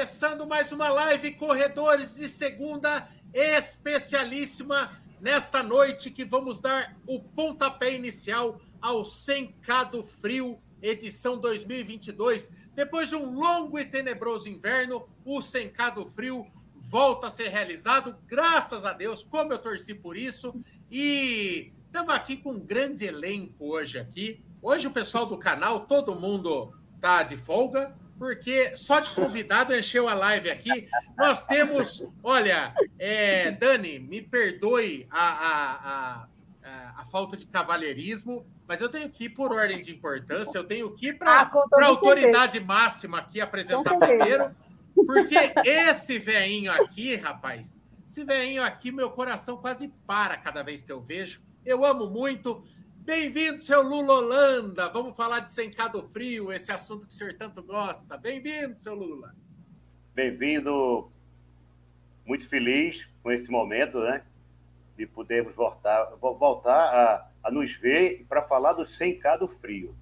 começando mais uma live Corredores de Segunda especialíssima nesta noite que vamos dar o pontapé inicial ao Sencado Frio, edição 2022. Depois de um longo e tenebroso inverno, o Sencado Frio volta a ser realizado, graças a Deus, como eu torci por isso. E estamos aqui com um grande elenco hoje aqui. Hoje o pessoal do canal, todo mundo tá de folga, porque só de convidado encheu a live aqui. Nós temos, olha, é, Dani, me perdoe a, a, a, a, falta de cavalheirismo, mas eu tenho que ir por ordem de importância, eu tenho que ir para ah, a autoridade máxima aqui apresentar primeiro, porque esse veinho aqui, rapaz, esse veinho aqui, meu coração quase para cada vez que eu vejo. Eu amo muito. Bem-vindo, seu Lula Holanda. Vamos falar de Sencado Frio, esse assunto que o senhor tanto gosta. Bem-vindo, seu Lula. Bem-vindo. Muito feliz com esse momento, né? De podermos voltar, voltar a, a nos ver para falar do Sencado Frio.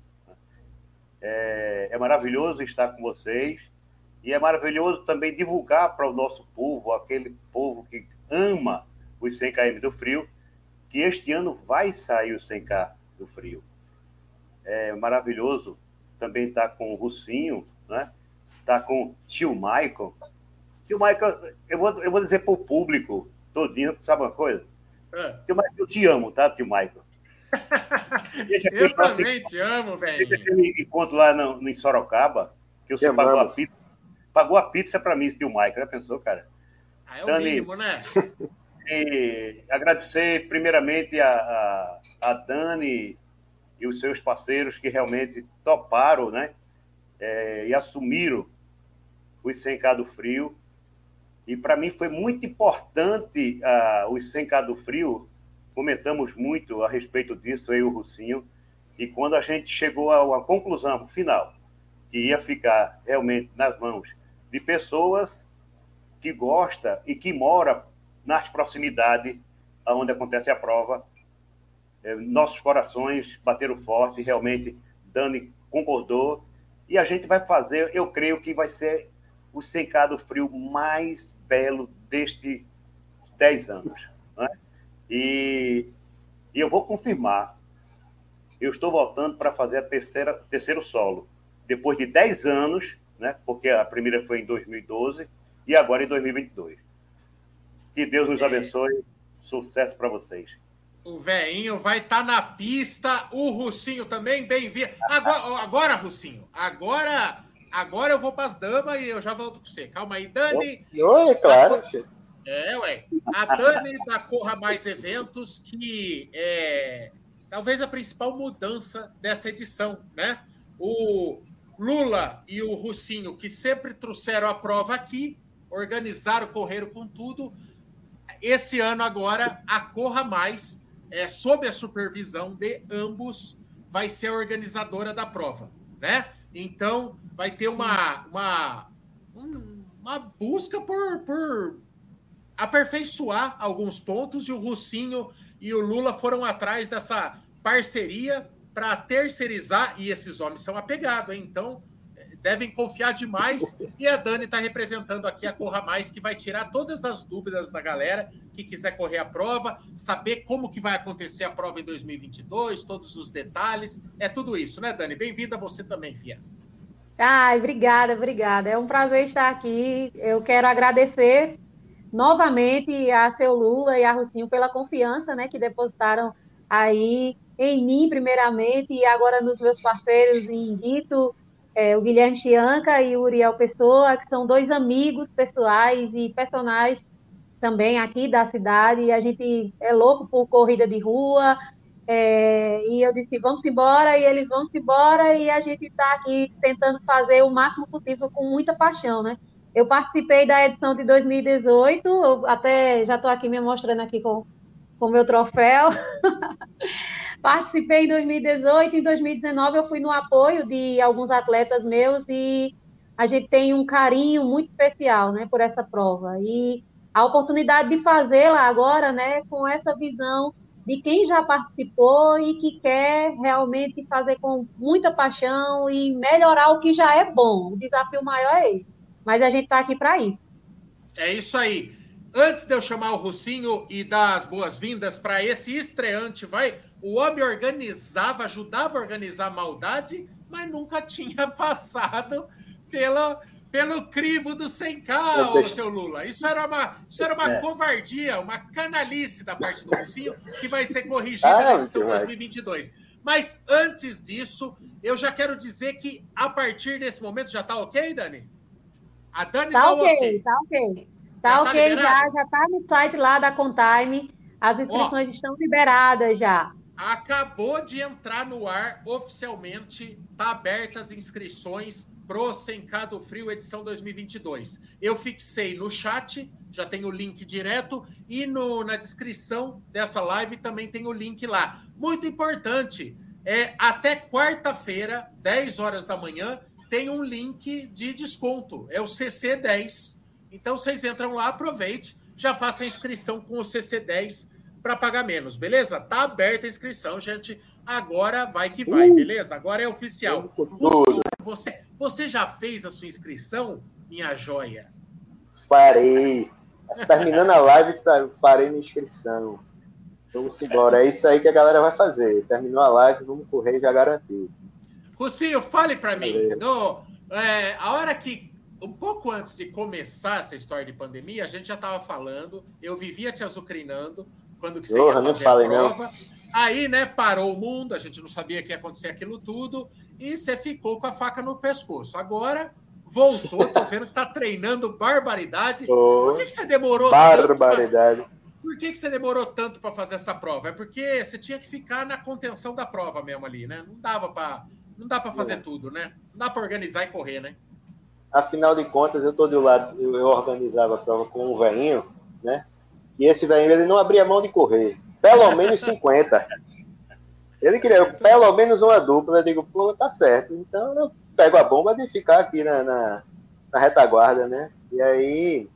É, é maravilhoso estar com vocês e é maravilhoso também divulgar para o nosso povo, aquele povo que ama os 100 km do frio, que este ano vai sair o 100K do frio. É maravilhoso também estar tá com o Russinho, né? Tá com tio Michael. Tio Michael, eu vou, eu vou dizer para o público todinho, sabe uma coisa? É. Tio Michael, eu te amo, tá, tio Michael? eu também te amo, velho. Aquele encontro lá no, no, em Sorocaba, que você pagou a pizza. Pagou a pizza para mim, tio Michael. Já pensou, cara? Ah, é o Dani, mínimo, né? E agradecer primeiramente a, a, a, Dani e os seus parceiros que realmente toparam, né? É, e assumiram os 100K do Frio. E para mim foi muito importante uh, os 100K do Frio. Comentamos muito a respeito disso, eu e o Russinho. E quando a gente chegou a uma conclusão final, que ia ficar realmente nas mãos de pessoas que gosta e que mora nas proximidades onde acontece a prova. É, nossos corações bateram forte, realmente Dani concordou, e a gente vai fazer, eu creio que vai ser o secado frio mais belo destes 10 anos. Né? E, e, eu vou confirmar, eu estou voltando para fazer a terceira, terceiro solo, depois de 10 anos, né? porque a primeira foi em 2012 e agora em 2022. Que Deus nos abençoe. Sucesso para vocês. O veinho vai estar tá na pista, o Russinho também, bem-vindo. Agora, agora, Russinho, agora, agora eu vou para as damas e eu já volto com você. Calma aí, Dani. Oi, é claro. É, ué. A Dani da Corra Mais Eventos, que é talvez a principal mudança dessa edição, né? O Lula e o Russinho, que sempre trouxeram a prova aqui, organizaram, correram com tudo esse ano agora, a Corra Mais, é, sob a supervisão de ambos, vai ser a organizadora da prova, né? Então, vai ter uma, uma, uma busca por, por aperfeiçoar alguns pontos e o Russinho e o Lula foram atrás dessa parceria para terceirizar, e esses homens são apegados, hein? Então, devem confiar demais. E a Dani está representando aqui a Corra Mais, que vai tirar todas as dúvidas da galera que quiser correr a prova, saber como que vai acontecer a prova em 2022, todos os detalhes. É tudo isso, né, Dani? Bem-vinda você também, Fia. Ai, obrigada, obrigada. É um prazer estar aqui. Eu quero agradecer novamente a seu Lula e a Rucinho pela confiança né, que depositaram aí em mim, primeiramente, e agora nos meus parceiros em Dito, é, o Guilherme Chianca e o Uriel Pessoa, que são dois amigos pessoais e personagens também aqui da cidade, e a gente é louco por corrida de rua, é, e eu disse, vamos embora, e eles vão embora, e a gente está aqui tentando fazer o máximo possível com muita paixão, né? Eu participei da edição de 2018, até já estou aqui me mostrando aqui com o meu troféu. Participei em 2018, em 2019 eu fui no apoio de alguns atletas meus e a gente tem um carinho muito especial, né, por essa prova. E a oportunidade de fazê-la agora, né, com essa visão de quem já participou e que quer realmente fazer com muita paixão e melhorar o que já é bom. O desafio maior é esse. mas a gente está aqui para isso. É isso aí. Antes de eu chamar o Russinho e dar as boas-vindas para esse estreante, vai. O homem organizava, ajudava a organizar a maldade, mas nunca tinha passado pela, pelo crivo do 100K, ô, seu Lula. Isso era uma, isso era uma é. covardia, uma canalice da parte do Russinho, que vai ser corrigida ah, na edição 2022. Mas antes disso, eu já quero dizer que a partir desse momento já está ok, Dani? A Dani tá, tá ok, ok, tá ok. Tá já ok, tá já, já tá no site lá da Contime. As inscrições estão liberadas já. Acabou de entrar no ar oficialmente, tá abertas as inscrições pro Sencado Frio edição 2022. Eu fixei no chat, já tem o link direto e no, na descrição dessa live também tem o link lá. Muito importante, é até quarta-feira, 10 horas da manhã, tem um link de desconto, é o CC10 então vocês entram lá, aproveite, já faça a inscrição com o CC10 para pagar menos, beleza? Tá aberta a inscrição, gente. Agora vai que vai, uh! beleza? Agora é oficial. Você, você, você já fez a sua inscrição, minha joia? Farei. Terminando a live, tá, farei minha inscrição. Vamos embora. É isso aí que a galera vai fazer. Terminou a live, vamos correr já garantir. Rocinho, fale para mim. No, é, a hora que um pouco antes de começar essa história de pandemia, a gente já estava falando, eu vivia te azucrinando quando que você Porra, ia fazer a prova. Não. Aí, né, parou o mundo, a gente não sabia que ia acontecer aquilo tudo, e você ficou com a faca no pescoço. Agora voltou, tô vendo que tá treinando barbaridade. Oh, Por que, que você demorou Barbaridade. Pra... Por que, que você demorou tanto para fazer essa prova? É porque você tinha que ficar na contenção da prova mesmo ali, né? Não dava para não dá para fazer é. tudo, né? Não dá para organizar e correr, né? afinal de contas, eu estou do lado, eu, eu, organizava a prova com um velhinho, né? E esse velhinho, ele não abria mão de correr. Pelo menos 50. Ele queria pelo menos uma dupla. Eu digo, pô, tá certo. Então eu pego a bomba de ficar aqui na, na, na retaguarda, né? E aí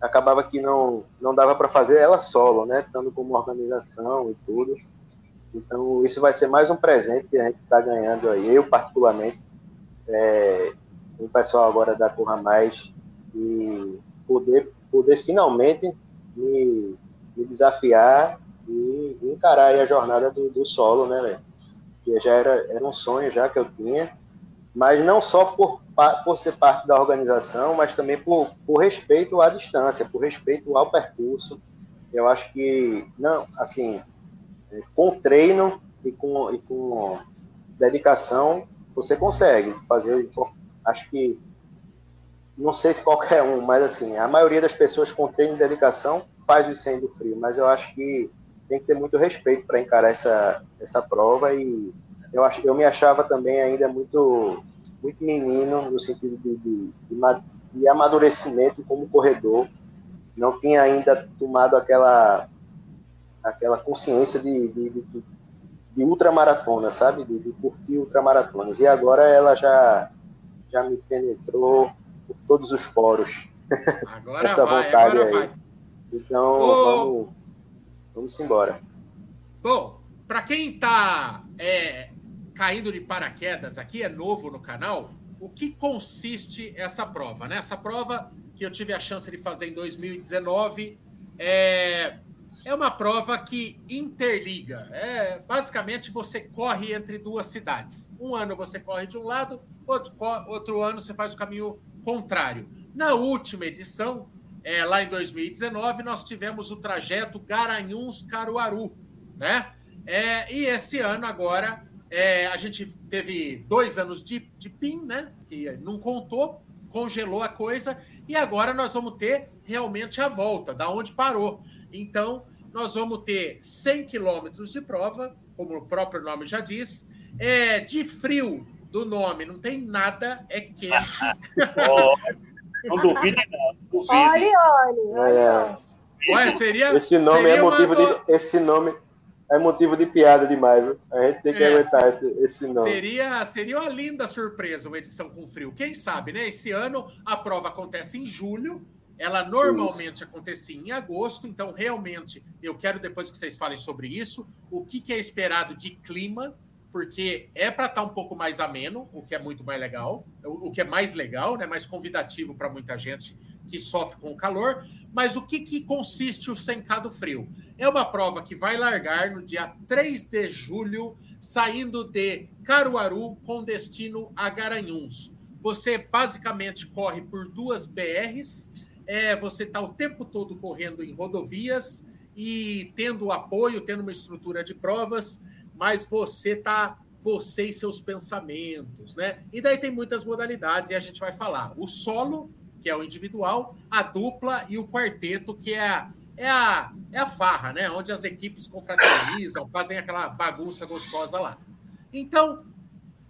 acabava que não, não dava para fazer ela solo, né? Estando como organização e tudo. Então, isso vai ser mais um presente que a gente está ganhando aí, eu particularmente. É, o pessoal agora da Corra Mais e poder, poder finalmente me, me desafiar e encarar a jornada do, do solo, né, velho? Que já era, era um sonho já que eu tinha, mas não só por, por ser parte da organização, mas também por, por respeito à distância, por respeito ao percurso. Eu acho que, não, assim, com treino e com, e com dedicação, você consegue fazer acho que não sei se qualquer um, mas assim, a maioria das pessoas com treino e dedicação faz o 100 do frio, mas eu acho que tem que ter muito respeito para encarar essa, essa prova e eu, acho, eu me achava também ainda muito, muito menino no sentido de, de, de, de amadurecimento como corredor, não tinha ainda tomado aquela, aquela consciência de, de, de, de ultramaratona, sabe? De, de curtir ultramaratonas. E agora ela já já me penetrou por todos os poros. Agora Essa vai, vontade agora aí. Vai. Então, vamos, vamos embora. Bom, para quem está é, caindo de paraquedas aqui, é novo no canal, o que consiste essa prova? Né? Essa prova que eu tive a chance de fazer em 2019 é, é uma prova que interliga. É, basicamente, você corre entre duas cidades. Um ano você corre de um lado, outro, outro ano você faz o caminho contrário. Na última edição, é, lá em 2019, nós tivemos o trajeto Garanhuns-Caruaru, né? É, e esse ano agora é, a gente teve dois anos de, de PIN, né? Que não contou, congelou a coisa, e agora nós vamos ter realmente a volta, da onde parou. Então, nós vamos ter 100 quilômetros de prova, como o próprio nome já diz, é, de frio do nome, não tem nada, é quente. oh, não duvide, não. Duvide. Olha, olha. olha. seria, esse nome é seria é motivo uma... de. Esse nome é motivo de piada demais, viu? A gente tem que é, aguentar esse, esse nome. Seria, seria uma linda surpresa uma edição com frio. Quem sabe, né? Esse ano a prova acontece em julho ela normalmente isso. acontecia em agosto, então realmente eu quero depois que vocês falem sobre isso, o que, que é esperado de clima porque é para estar tá um pouco mais ameno, o que é muito mais legal, o, que é mais legal, né, mais convidativo para muita gente que sofre com o calor. Mas o que, que consiste o Sencado Frio? É uma prova que vai largar no dia 3 de julho, saindo de Caruaru com destino a Garanhuns. Você basicamente corre por duas BRs, é, você está o tempo todo correndo em rodovias e tendo apoio, tendo uma estrutura de provas mas você tá você e seus pensamentos, né? E daí tem muitas modalidades e a gente vai falar o solo, que é o individual, a dupla e o quarteto, que é a, é a, é a farra, né? Onde as equipes confraternizam, fazem aquela bagunça gostosa lá. Então,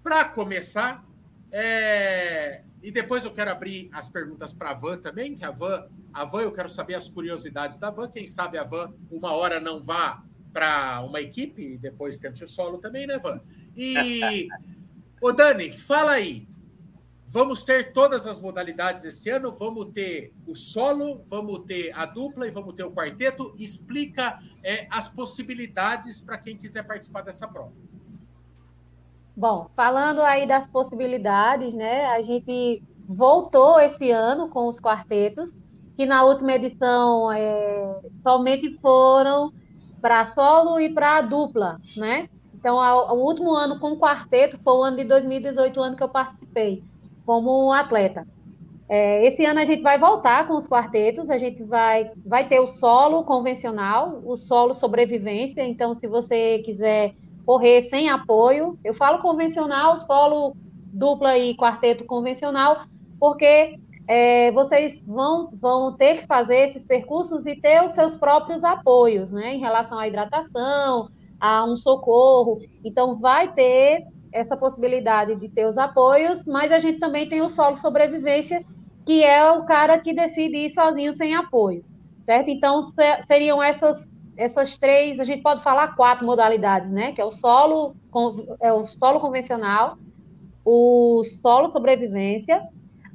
para começar, é... e depois eu quero abrir as perguntas para a Van também, que a Van, a Van, eu quero saber as curiosidades da Van. Quem sabe a Van, uma hora não vá para uma equipe e depois tente o solo também, né, Van? E, ô Dani, fala aí. Vamos ter todas as modalidades esse ano? Vamos ter o solo, vamos ter a dupla e vamos ter o quarteto. Explica é, as possibilidades para quem quiser participar dessa prova. Bom, falando aí das possibilidades, né? A gente voltou esse ano com os quartetos, que na última edição é, somente foram para solo e para dupla, né? Então, o último ano com quarteto foi o ano de 2018, o ano que eu participei como atleta. É, esse ano a gente vai voltar com os quartetos, a gente vai, vai ter o solo convencional, o solo sobrevivência. Então, se você quiser correr sem apoio, eu falo convencional, solo dupla e quarteto convencional, porque é, vocês vão, vão ter que fazer esses percursos e ter os seus próprios apoios, né, em relação à hidratação, a um socorro. Então, vai ter essa possibilidade de ter os apoios, mas a gente também tem o solo sobrevivência, que é o cara que decide ir sozinho sem apoio, certo? Então, seriam essas essas três, a gente pode falar quatro modalidades, né? Que é o solo, é o solo convencional, o solo sobrevivência,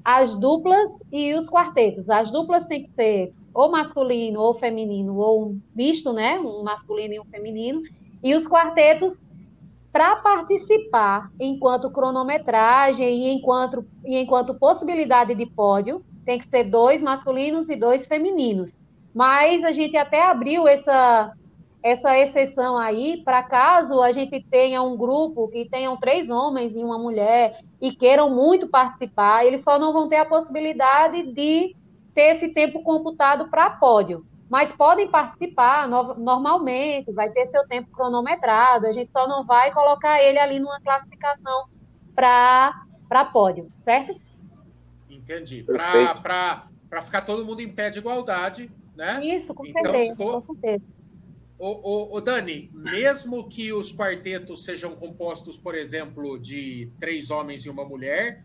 as duplas e os quartetos. As duplas têm que ser ou masculino ou feminino, ou misto, né? Um masculino e um feminino. E os quartetos, para participar enquanto cronometragem e enquanto, e enquanto possibilidade de pódio, tem que ser dois masculinos e dois femininos. Mas a gente até abriu essa, essa exceção aí, para caso a gente tenha um grupo que tenham três homens e uma mulher e queiram muito participar, eles só não vão ter a possibilidade de ter esse tempo computado para pódio. Mas podem participar no, normalmente, vai ter seu tempo cronometrado, a gente só não vai colocar ele ali numa classificação para pódio, certo? Entendi. Para ficar todo mundo em pé de igualdade, né? Isso, com então, certeza. Com certeza Ô, ô, ô, Dani, mesmo que os quartetos sejam compostos, por exemplo, de três homens e uma mulher,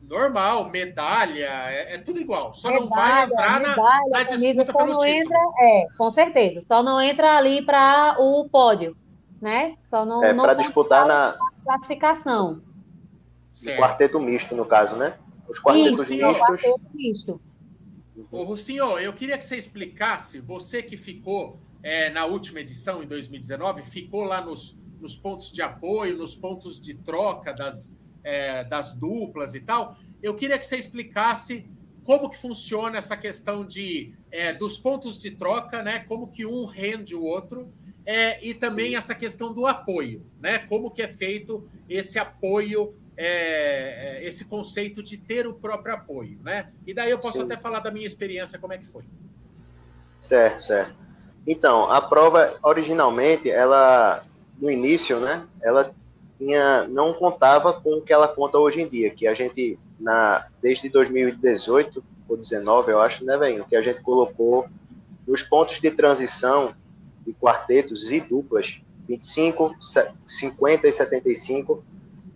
normal, medalha, é, é tudo igual. Só medalha, não vai entrar medalha, na, na disputa pelo título. Entra, é, com certeza. Só não entra ali para o pódio, né? Só não, é, para disputar na classificação. Certo. Quarteto misto, no caso, né? Os quartetos Isso, mistos. Quarteto misto. Ô, Rocinho, eu queria que você explicasse, você que ficou é, na última edição, em 2019, ficou lá nos, nos pontos de apoio, nos pontos de troca das, é, das duplas e tal. Eu queria que você explicasse como que funciona essa questão de é, dos pontos de troca, né? Como que um rende o outro, é, e também essa questão do apoio, né? Como que é feito esse apoio, é, é esse conceito de ter o próprio apoio, né? E daí eu posso Sim. até falar da minha experiência, como é que foi. Certo, certo. Então, a prova originalmente, ela no início, né, ela tinha não contava com o que ela conta hoje em dia, que a gente na desde 2018 ou 19, eu acho, né, velho, que a gente colocou nos pontos de transição de quartetos e duplas, 25, 50 e 75,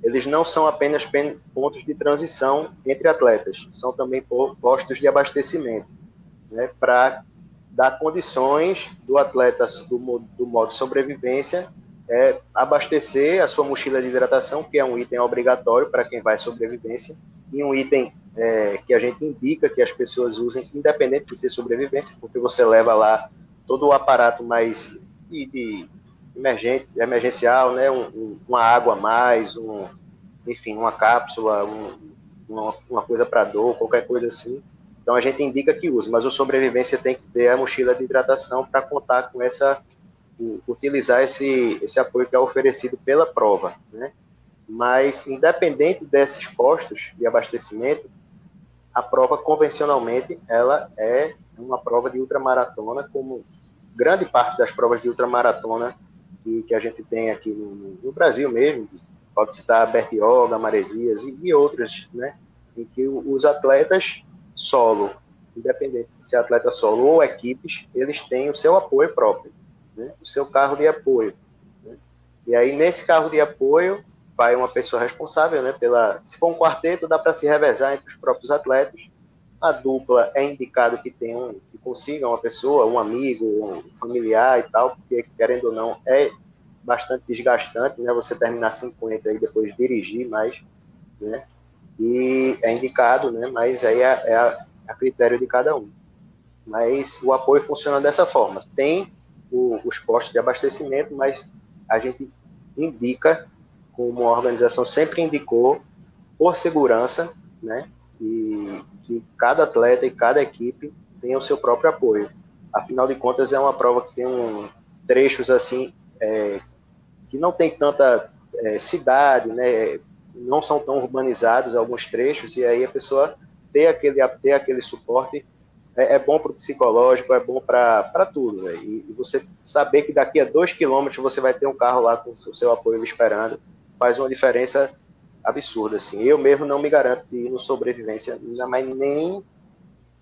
eles não são apenas pontos de transição entre atletas, são também postos de abastecimento, né, para dar condições do atleta do, do modo sobrevivência é, abastecer a sua mochila de hidratação, que é um item obrigatório para quem vai sobrevivência, e um item é, que a gente indica que as pessoas usem, independente de ser sobrevivência, porque você leva lá todo o aparato mais de, de emergente, emergencial, né? Um, um, uma água a mais, um, enfim, uma cápsula, uma, uma coisa para dor, qualquer coisa assim. Então a gente indica que use, mas o sobrevivência tem que ter a mochila de hidratação para contar com essa, utilizar esse, esse apoio que é oferecido pela prova, né? Mas independente desses postos de abastecimento, a prova convencionalmente ela é uma prova de ultramaratona, como grande parte das provas de ultramaratona que, que a gente tem aqui no, no Brasil mesmo, pode citar Bertioga, Maresias e, e outras, né, em que os atletas solo, independente se é atleta solo ou equipes, eles têm o seu apoio próprio, né, o seu carro de apoio. Né? E aí, nesse carro de apoio, vai uma pessoa responsável, né, pela, se for um quarteto, dá para se revezar entre os próprios atletas. A dupla é indicado que tenham, que consiga uma pessoa, um amigo, um familiar e tal, porque querendo ou não é bastante desgastante, né, você terminar 50 e depois dirigir mais, né, e é indicado, né, mas aí é, é a, a, critério de cada um. Mas o apoio funciona dessa forma. Tem o, os postos de abastecimento, mas a gente indica como a organização sempre indicou, por segurança, né? E que cada atleta e cada equipe tenha o seu próprio apoio. Afinal de contas, é uma prova que tem um, trechos assim é, que não tem tanta é, cidade, né? Não são tão urbanizados alguns trechos e aí a pessoa ter aquele ter aquele suporte é, é bom para o psicológico, é bom para tudo. Né? E, e, você saber que daqui a dois quilômetros você vai ter um carro lá com o seu apoio esperando faz uma diferença absurda, assim. Eu mesmo não me garanto de ir no sobrevivência, mas nem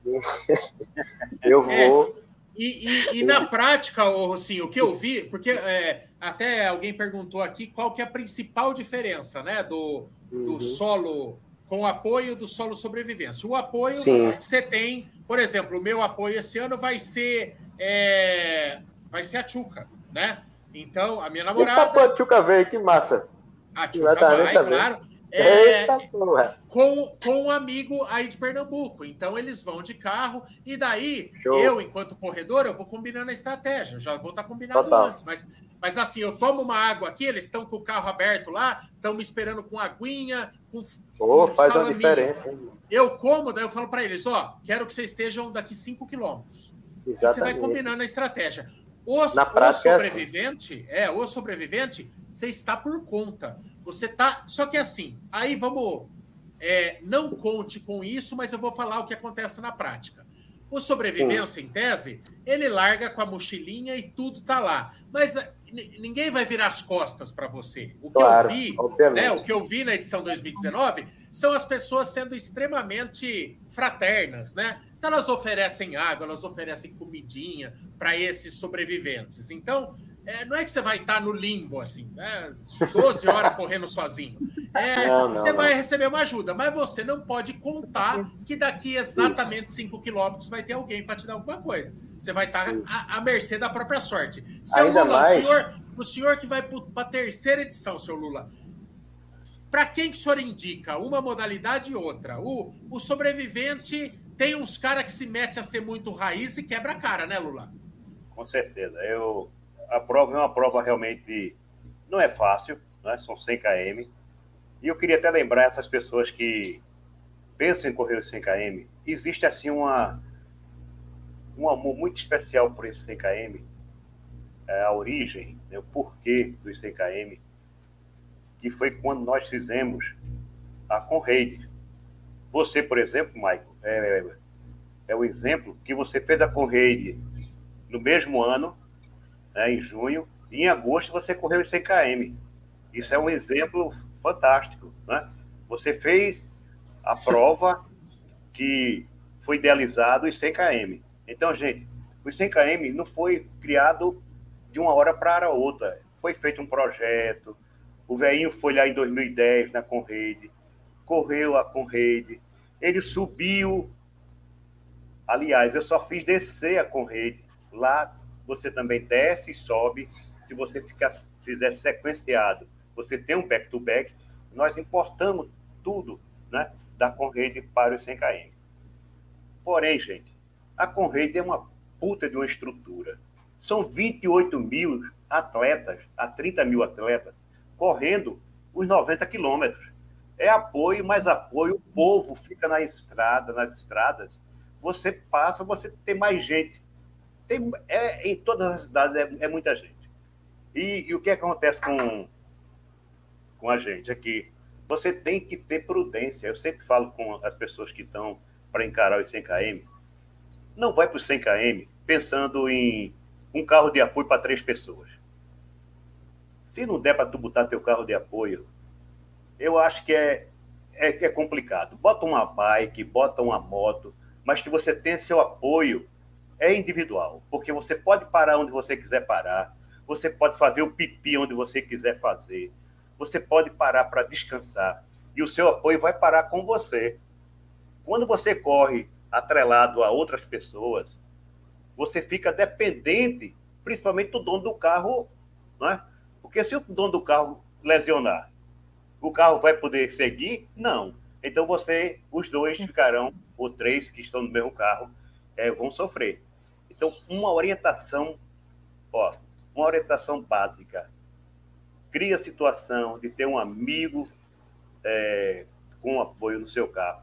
eu vou. E, e, e, na prática, assim, o que eu vi, porque é, até alguém perguntou aqui qual que é a principal diferença, né, do, do uhum. solo com apoio do solo sobrevivência. O apoio Sim. você tem, por exemplo, o meu apoio esse ano vai ser é, vai ser a Tchuca, né? Então, a minha namorada. Eita, a Tchuca veio, que massa. A Tchuca vai, claro. É, com, com um amigo aí de Pernambuco. Então eles vão de carro e daí Show. eu, enquanto corredor, eu vou combinando a estratégia. já vou estar tá combinado Total. antes. Mas, mas assim, eu tomo uma água aqui, eles estão com o carro aberto lá, estão me esperando com aguinha, com, oh, com faz salaminho. uma diferença. Hein? Eu como, daí eu falo para eles, ó, quero que vocês estejam daqui 5 quilômetros. Você vai combinando a estratégia. O, Na prática, o sobrevivente, é, assim. é, o sobrevivente, você está por conta. Você tá. Só que assim, aí vamos. É, não conte com isso, mas eu vou falar o que acontece na prática. O sobrevivência, Sim. em tese, ele larga com a mochilinha e tudo tá lá. Mas é, ninguém vai virar as costas para você. O que claro, eu vi, né, o que eu vi na edição 2019 são as pessoas sendo extremamente fraternas, né? Então elas oferecem água, elas oferecem comidinha para esses sobreviventes. Então, é, não é que você vai estar no limbo, assim, né? 12 horas correndo sozinho. É, não, não, você não. vai receber uma ajuda, mas você não pode contar que daqui exatamente 5 quilômetros vai ter alguém para te dar alguma coisa. Você vai estar à, à mercê da própria sorte. Seu Ainda Lula, mais... o, senhor, o senhor que vai para a terceira edição, seu Lula, para quem que o senhor indica? Uma modalidade e outra. O, o sobrevivente tem uns caras que se mete a ser muito raiz e quebra a cara, né, Lula? Com certeza. Eu a prova é uma prova realmente não é fácil, né? são 100 km. E eu queria até lembrar essas pessoas que pensam em correr os 100 km, existe assim uma um amor muito especial por esse 100 km, é, a origem, né, o porquê dos 100 km, que foi quando nós fizemos a Conraid. Você, por exemplo, Michael, é, é o exemplo que você fez a Conraid no mesmo ano né, em junho, e em agosto você correu os 100 km. Isso é um exemplo fantástico. Né? Você fez a prova que foi idealizado os 100 km. Então, gente, os 100 km não foi criado de uma hora para outra. Foi feito um projeto. O velhinho foi lá em 2010 na Conrede, correu a Conrede, ele subiu. Aliás, eu só fiz descer a Conrede lá você também desce e sobe. Se você ficar, fizer sequenciado, você tem um back-to-back. -back. Nós importamos tudo né, da Conrede para os 100 km. Porém, gente, a Conrede é uma puta de uma estrutura. São 28 mil atletas, há 30 mil atletas, correndo os 90 quilômetros. É apoio, mais apoio. O povo fica na estrada, nas estradas. Você passa, você tem mais gente. Tem, é, em todas as cidades é, é muita gente. E, e, o que acontece com, com a gente aqui? Você tem que ter prudência. Eu sempre falo com as pessoas que estão para encarar os 100 km. Não vai para os 100 km pensando em um carro de apoio para três pessoas. Se não der para tu botar teu carro de apoio, eu acho que é, é, é complicado. Bota uma bike, bota uma moto, mas que você tenha seu apoio é individual, porque você pode parar onde você quiser parar, você pode fazer o pipi onde você quiser fazer, você pode parar para descansar e o seu apoio vai parar com você. Quando você corre atrelado a outras pessoas, você fica dependente, principalmente do dono do carro, não é? Porque se o dono do carro lesionar, o carro vai poder seguir? Não. Então você, os dois ficarão, ou três que estão no mesmo carro, é, vão sofrer. Então, uma orientação, ó, uma orientação básica. Cria a situação de ter um amigo é, com apoio no seu carro.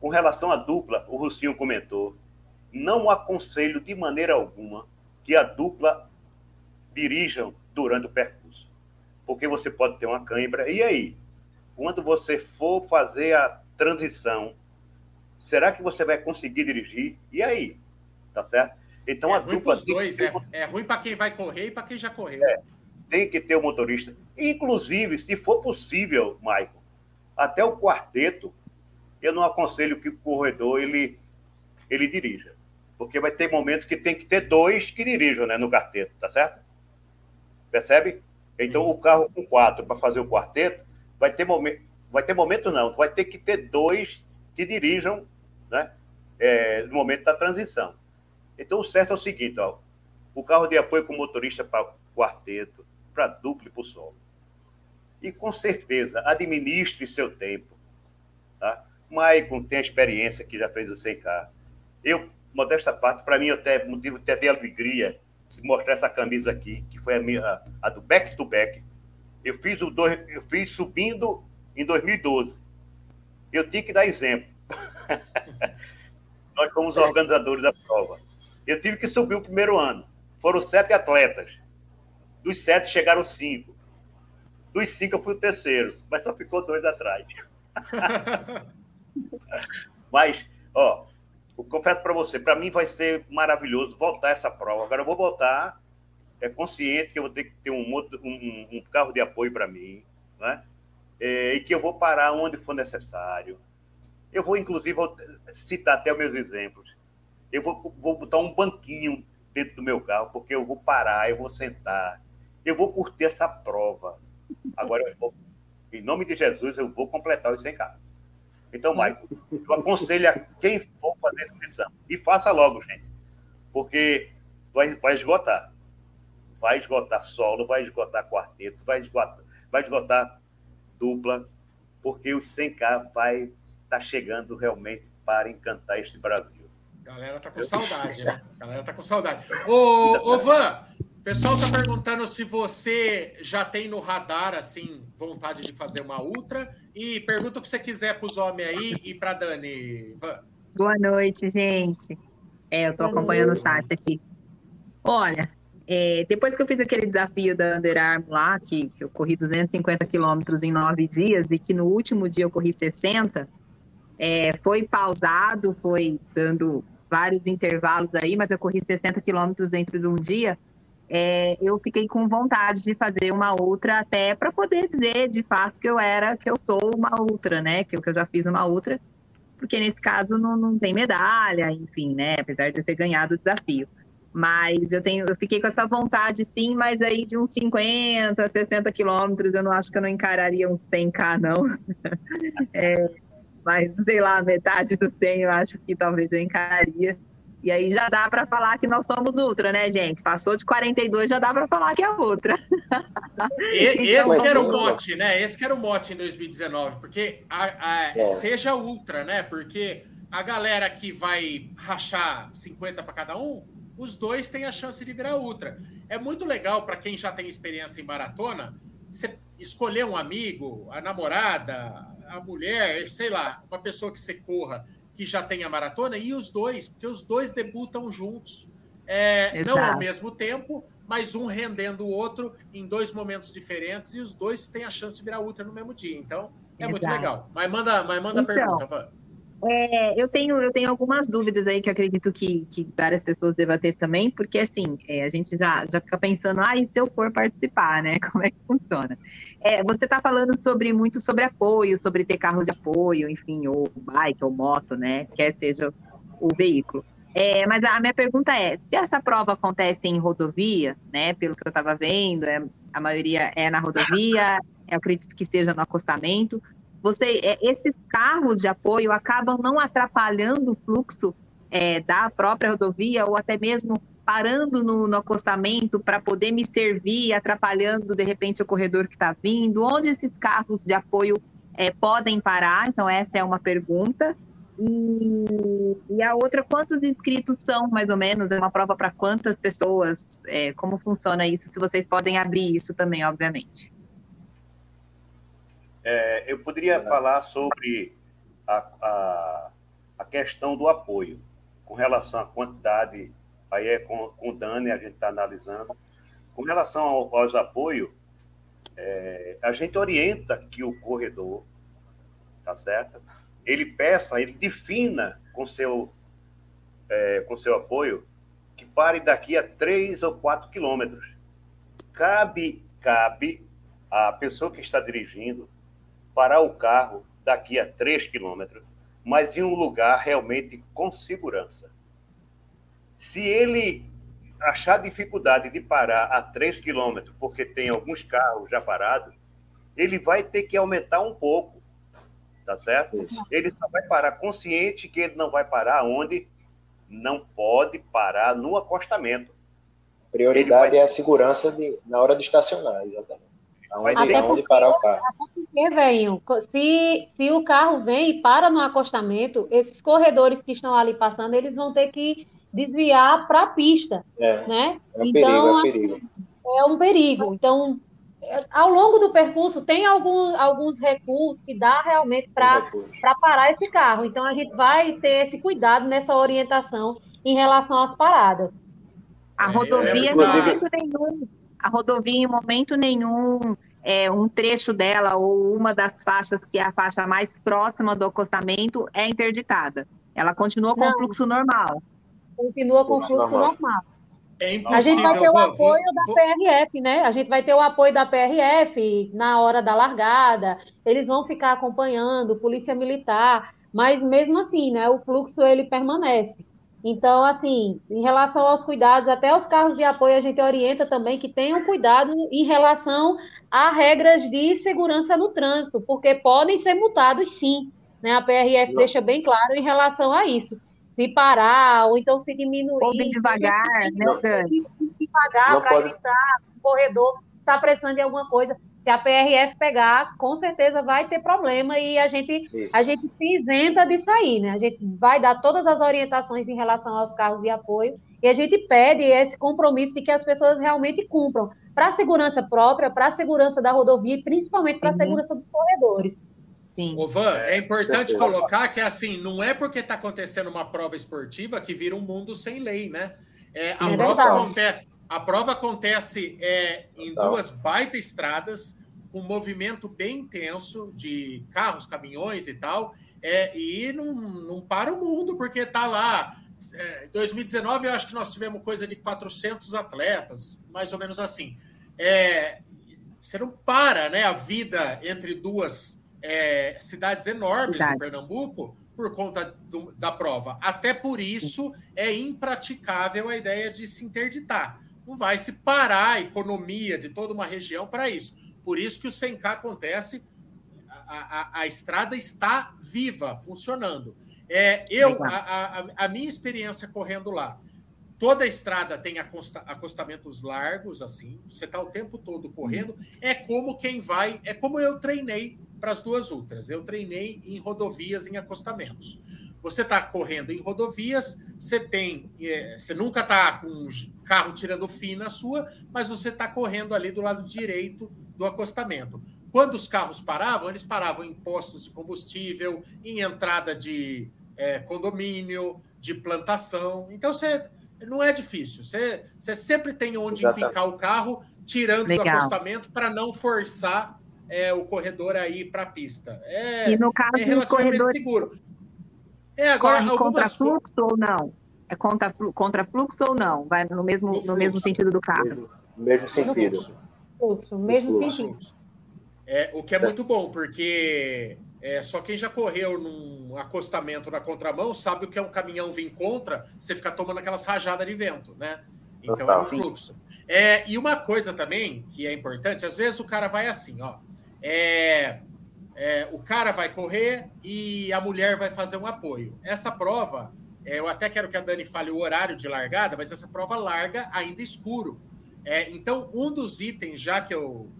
Com relação à dupla, o Russinho comentou, não aconselho de maneira alguma que a dupla dirijam durante o percurso, porque você pode ter uma cãibra. E aí, quando você for fazer a transição, será que você vai conseguir dirigir? E aí? Tá certo? Então é a ruim dupla. Dois, é, é ruim para quem vai correr e para quem já correu. É, tem que ter o motorista. Inclusive, se for possível, Michael, até o quarteto, eu não aconselho que o corredor ele, ele dirija porque vai ter momentos que tem que ter dois que dirijam né, no quarteto, tá certo? Percebe? Então, o carro com quatro para fazer o quarteto, vai ter momento, vai ter momento não, vai ter que ter dois que dirijam, né, é, no momento da transição. Então, o certo é o seguinte, ó, o carro de apoio com motorista para quarteto, para duplo e solo. E com certeza, administre seu tempo. Tá? Maicon tem a experiência que já fez o 100K. Eu modesta parte, para mim, até motivo até de alegria de mostrar essa camisa aqui, que foi a minha a do back to back. Eu fiz o dois, eu fiz subindo em 2012. Eu tinha que dar exemplo. Nós fomos organizadores da prova. Eu tive que subir o primeiro ano. Foram sete atletas. Dos sete chegaram cinco. Dos cinco eu fui o terceiro, mas só ficou dois atrás. mas, ó, eu confesso para você, para mim vai ser maravilhoso voltar essa prova. Agora eu vou voltar é consciente que eu vou ter que ter um, um, um carro de apoio para mim, né? É, e que eu vou parar onde for necessário. Eu vou, inclusive, citar até os meus exemplos. Eu vou, vou botar um banquinho dentro do meu carro, porque eu vou parar, eu vou sentar, eu vou curtir essa prova. Agora, eu vou, em nome de Jesus, eu vou completar os 100 carros. Então, Michael, eu aconselho a quem for fazer inscrição. E faça logo, gente. Porque vai, vai esgotar. Vai esgotar solo, vai esgotar quarteto, vai esgotar, vai esgotar dupla, porque o 100K vai estar tá chegando realmente para encantar este Brasil. A galera tá com saudade, né? A galera tá com saudade. Ô, ô Van, o pessoal está perguntando se você já tem no radar assim vontade de fazer uma ultra e pergunta o que você quiser para os homens aí e para Dani. Boa noite, gente. É, eu estou acompanhando o chat aqui. Olha, é, depois que eu fiz aquele desafio da Under Armour lá, que, que eu corri 250 quilômetros em nove dias e que no último dia eu corri 60, é, foi pausado, foi dando vários intervalos aí, mas eu corri 60 quilômetros dentro de um dia é, eu fiquei com vontade de fazer uma outra até para poder dizer de fato que eu era, que eu sou uma outra, né? Que, que eu já fiz uma outra, porque nesse caso não, não tem medalha, enfim, né? Apesar de eu ter ganhado o desafio. Mas eu tenho, eu fiquei com essa vontade, sim, mas aí de uns 50, 60 quilômetros, eu não acho que eu não encararia uns 100k, não. é, mas, sei lá, metade do 100 eu acho que talvez eu encararia. E aí já dá para falar que nós somos ultra, né, gente? Passou de 42, já dá para falar que é ultra. E, então, esse que era o mote, né? Esse que era o mote em 2019, porque a, a, é. seja ultra, né? Porque a galera que vai rachar 50 para cada um, os dois têm a chance de virar ultra. É muito legal para quem já tem experiência em maratona, você escolher um amigo, a namorada, a mulher, sei lá, uma pessoa que você corra que já tem a maratona e os dois, porque os dois debutam juntos. É, não ao mesmo tempo, mas um rendendo o outro em dois momentos diferentes e os dois têm a chance de virar ultra no mesmo dia. Então, é Exato. muito legal. Mas manda, mas manda então, pergunta, Van. É, eu, tenho, eu tenho algumas dúvidas aí que acredito que, que várias pessoas devem ter também, porque assim, é, a gente já, já fica pensando, ah, e se eu for participar, né? Como é que funciona? É, você está falando sobre muito sobre apoio, sobre ter carro de apoio, enfim, ou bike, ou moto, né? Quer seja o veículo. É, mas a minha pergunta é: se essa prova acontece em rodovia, né? Pelo que eu estava vendo, é, a maioria é na rodovia, eu acredito que seja no acostamento você, é, esses carros de apoio acabam não atrapalhando o fluxo é, da própria rodovia ou até mesmo parando no, no acostamento para poder me servir, atrapalhando de repente o corredor que está vindo? Onde esses carros de apoio é, podem parar? Então, essa é uma pergunta. E, e, a outra, quantos inscritos são, mais ou menos? É uma prova para quantas pessoas? É, como funciona isso? Se vocês podem abrir isso também, obviamente. É, eu poderia falar sobre a, a, a, questão do apoio, com relação à quantidade, aí é com, com o Dani, a gente está analisando. Com relação ao, aos apoios, é, a gente orienta que o corredor, tá certo? Ele peça, ele defina com seu, é, com seu apoio que pare daqui a 3 ou 4 quilômetros. Cabe, cabe a pessoa que está dirigindo parar o carro daqui a 3 quilômetros, mas em um lugar realmente com segurança. Se ele achar dificuldade de parar a 3 quilômetros, porque tem alguns carros já parados, ele vai ter que aumentar um pouco, tá certo? Isso. Ele só vai parar consciente que ele não vai parar onde não pode parar no acostamento. Prioridade vai... é a segurança de, na hora de estacionar, exatamente. Até porque, parar o carro. Até porque, velho, se, se o carro vem e para no acostamento, esses corredores que estão ali passando, eles vão ter que desviar para a pista, é, né? É um então, perigo, é, perigo. Assim, é um perigo. Então, é, ao longo do percurso, tem alguns, alguns recursos que dá realmente para parar esse carro. Então, a gente vai ter esse cuidado nessa orientação em relação às paradas. A rodovia, é, não, nenhum, a rodovia, em momento nenhum, é, um trecho dela ou uma das faixas, que é a faixa mais próxima do acostamento, é interditada. Ela continua com Não. o fluxo normal. Continua com o fluxo normal. normal. É impossível. A gente vai ter o vou, apoio vou, da vou... PRF, né? A gente vai ter o apoio da PRF na hora da largada. Eles vão ficar acompanhando, polícia militar, mas mesmo assim, né? O fluxo ele permanece. Então, assim, em relação aos cuidados, até os carros de apoio, a gente orienta também que tenham cuidado em relação a regras de segurança no trânsito, porque podem ser multados sim. Né? A PRF Não. deixa bem claro em relação a isso. Se parar, ou então se diminuir. Ou bem devagar, né, Dani? Devagar para pode... evitar o corredor está prestando em alguma coisa se a PRF pegar, com certeza vai ter problema e a gente, a gente se isenta disso aí, né? A gente vai dar todas as orientações em relação aos carros de apoio e a gente pede esse compromisso de que as pessoas realmente cumpram para a segurança própria, para a segurança da rodovia e principalmente para a uhum. segurança dos corredores. Sim. Ô, Van, é importante colocar que assim, não é porque está acontecendo uma prova esportiva que vira um mundo sem lei, né? É, a é prova acontece, a prova acontece é, em duas baita estradas, com movimento bem intenso de carros, caminhões e tal, é, e não, não para o mundo, porque está lá. Em é, 2019, eu acho que nós tivemos coisa de 400 atletas, mais ou menos assim. É, você não para né, a vida entre duas é, cidades enormes Verdade. do Pernambuco por conta do, da prova. Até por isso é impraticável a ideia de se interditar não vai se parar a economia de toda uma região para isso. Por isso que o 100K acontece, a, a, a estrada está viva, funcionando. É, eu, a, a, minha experiência correndo lá, toda a estrada tem acosta, acostamentos largos, assim, você está o tempo todo correndo. É como quem vai, é como eu treinei para as duas ultras. Eu treinei em rodovias, em acostamentos. Você está correndo em rodovias, você tem, é, você nunca está com um carro tirando fim na sua, mas você está correndo ali do lado direito do acostamento. Quando os carros paravam, eles paravam em postos de combustível, em entrada de é, condomínio, de plantação. Então você não é difícil. Você, você sempre tem onde Exatamente. empicar o carro, tirando Legal. do acostamento para não forçar é, o corredor aí para a pista. É, e no caso é relativamente corredor... seguro. É, agora, Corre contra fluxo ou não? É contra, contra fluxo ou não? Vai no mesmo, no, no mesmo sentido do carro? Mesmo, mesmo sentido. Fluxo, mesmo fluxo. sentido. É, o que é muito bom, porque é, só quem já correu num acostamento na contramão sabe o que é um caminhão vir contra, você fica tomando aquelas rajadas de vento, né? Então é um fluxo. É, e uma coisa também que é importante, às vezes o cara vai assim, ó. É, é, o cara vai correr e a mulher vai fazer um apoio. Essa prova, é, eu até quero que a Dani fale o horário de largada, mas essa prova larga ainda escuro. É, então, um dos itens, já que eu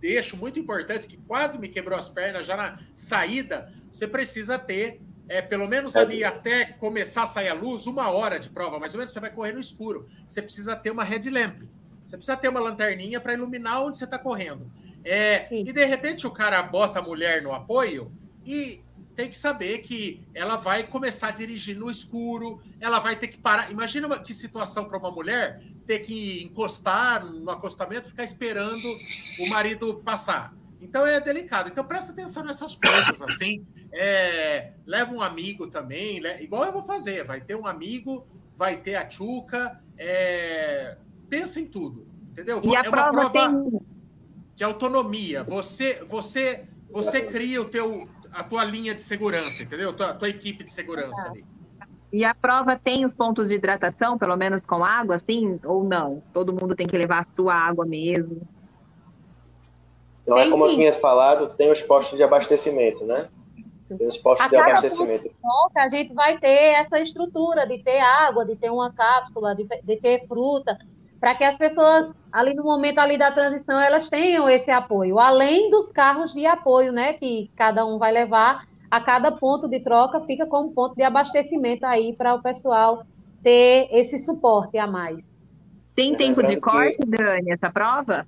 deixo muito importante, que quase me quebrou as pernas já na saída, você precisa ter, é, pelo menos ali até começar a sair a luz, uma hora de prova, mais ou menos, você vai correr no escuro. Você precisa ter uma headlamp. Você precisa ter uma lanterninha para iluminar onde você está correndo. É, e de repente o cara bota a mulher no apoio e tem que saber que ela vai começar a dirigir no escuro, ela vai ter que parar. Imagina uma, que situação para uma mulher ter que encostar no acostamento, ficar esperando o marido passar. Então é delicado. Então presta atenção nessas coisas, assim. É, leva um amigo também, igual eu vou fazer. Vai ter um amigo, vai ter a Tchuca. É, pensa em tudo, entendeu? E é a prova, prova tem de autonomia. Você, você, você cria o teu, a tua linha de segurança, entendeu? A tua, a tua equipe de segurança ali. E a prova tem os pontos de hidratação, pelo menos com água, assim, ou não? Todo mundo tem que levar a sua água mesmo? Então, é como sim. eu tinha falado, tem os postos de abastecimento, né? Tem os postos a de abastecimento. Ponto, a gente vai ter essa estrutura de ter água, de ter uma cápsula, de, de ter fruta, para que as pessoas ali no momento ali da transição elas tenham esse apoio, além dos carros de apoio, né, que cada um vai levar a cada ponto de troca fica como ponto de abastecimento aí para o pessoal ter esse suporte a mais. Tem tempo de corte, Dani, essa prova?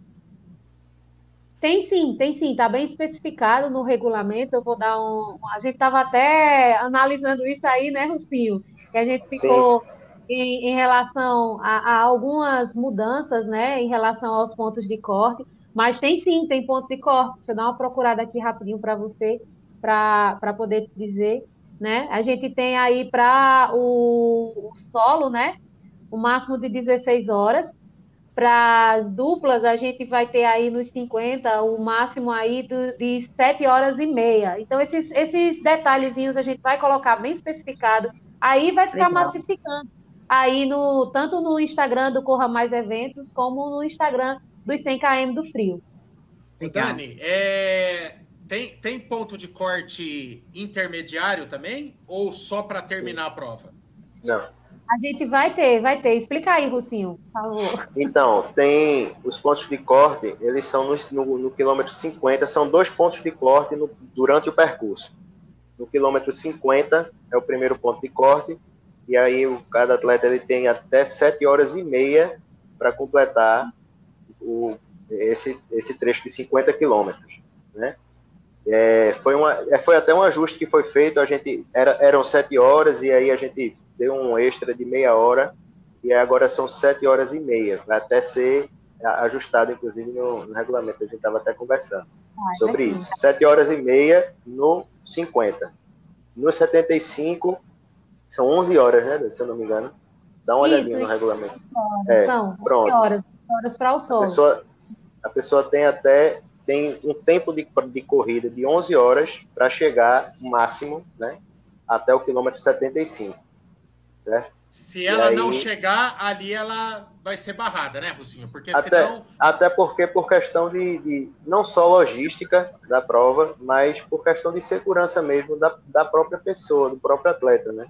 Tem sim, tem sim, está bem especificado no regulamento. Eu vou dar um. A gente estava até analisando isso aí, né, Rucinho? Que a gente ficou sim em, em relação a, a, algumas mudanças, né, em relação aos pontos de corte, mas tem sim, tem ponto de corte. Deixa eu dar uma procurada aqui rapidinho para você, para poder dizer, né? A gente tem aí para o, o solo, né, o máximo de 16 horas. Para as duplas, a gente vai ter aí nos 50 o máximo aí do, de 7 horas e meia. Então, esses, esses detalhezinhos a gente vai colocar bem especificado. Aí vai ficar Legal. massificando aí no tanto no Instagram do Corra Mais Eventos, como no Instagram dos 100km do Frio. Dani, é, tem, tem ponto de corte intermediário também? Ou só para terminar a prova? Não. A gente vai ter, vai ter. Explica aí, Rucinho, por favor. Então, tem os pontos de corte, eles são no, no, no quilômetro 50, são dois pontos de corte no, durante o percurso. No quilômetro 50 é o primeiro ponto de corte, e aí o, cada atleta ele tem até sete horas e meia para completar o, esse, esse trecho de 50 quilômetros, né? É, foi, uma, é, foi até um ajuste que foi feito, a gente era, eram sete horas e aí a gente deu um extra de meia hora e agora são sete horas e meia, vai até ser ajustado, inclusive, no, no regulamento, a gente estava até conversando ah, é sobre isso. Sete horas e meia no 50. No 75, são 11 horas, né, se eu não me engano. Dá uma Isso, olhadinha no regulamento. É, são pronto. horas, horas para o sol. A pessoa, a pessoa tem até tem um tempo de, de corrida de 11 horas para chegar máximo, né, até o quilômetro 75, certo? Se ela aí, não chegar, ali ela vai ser barrada, né, Rucinho? Porque até, senão... Até porque por questão de, de, não só logística da prova, mas por questão de segurança mesmo da, da própria pessoa, do próprio atleta, né?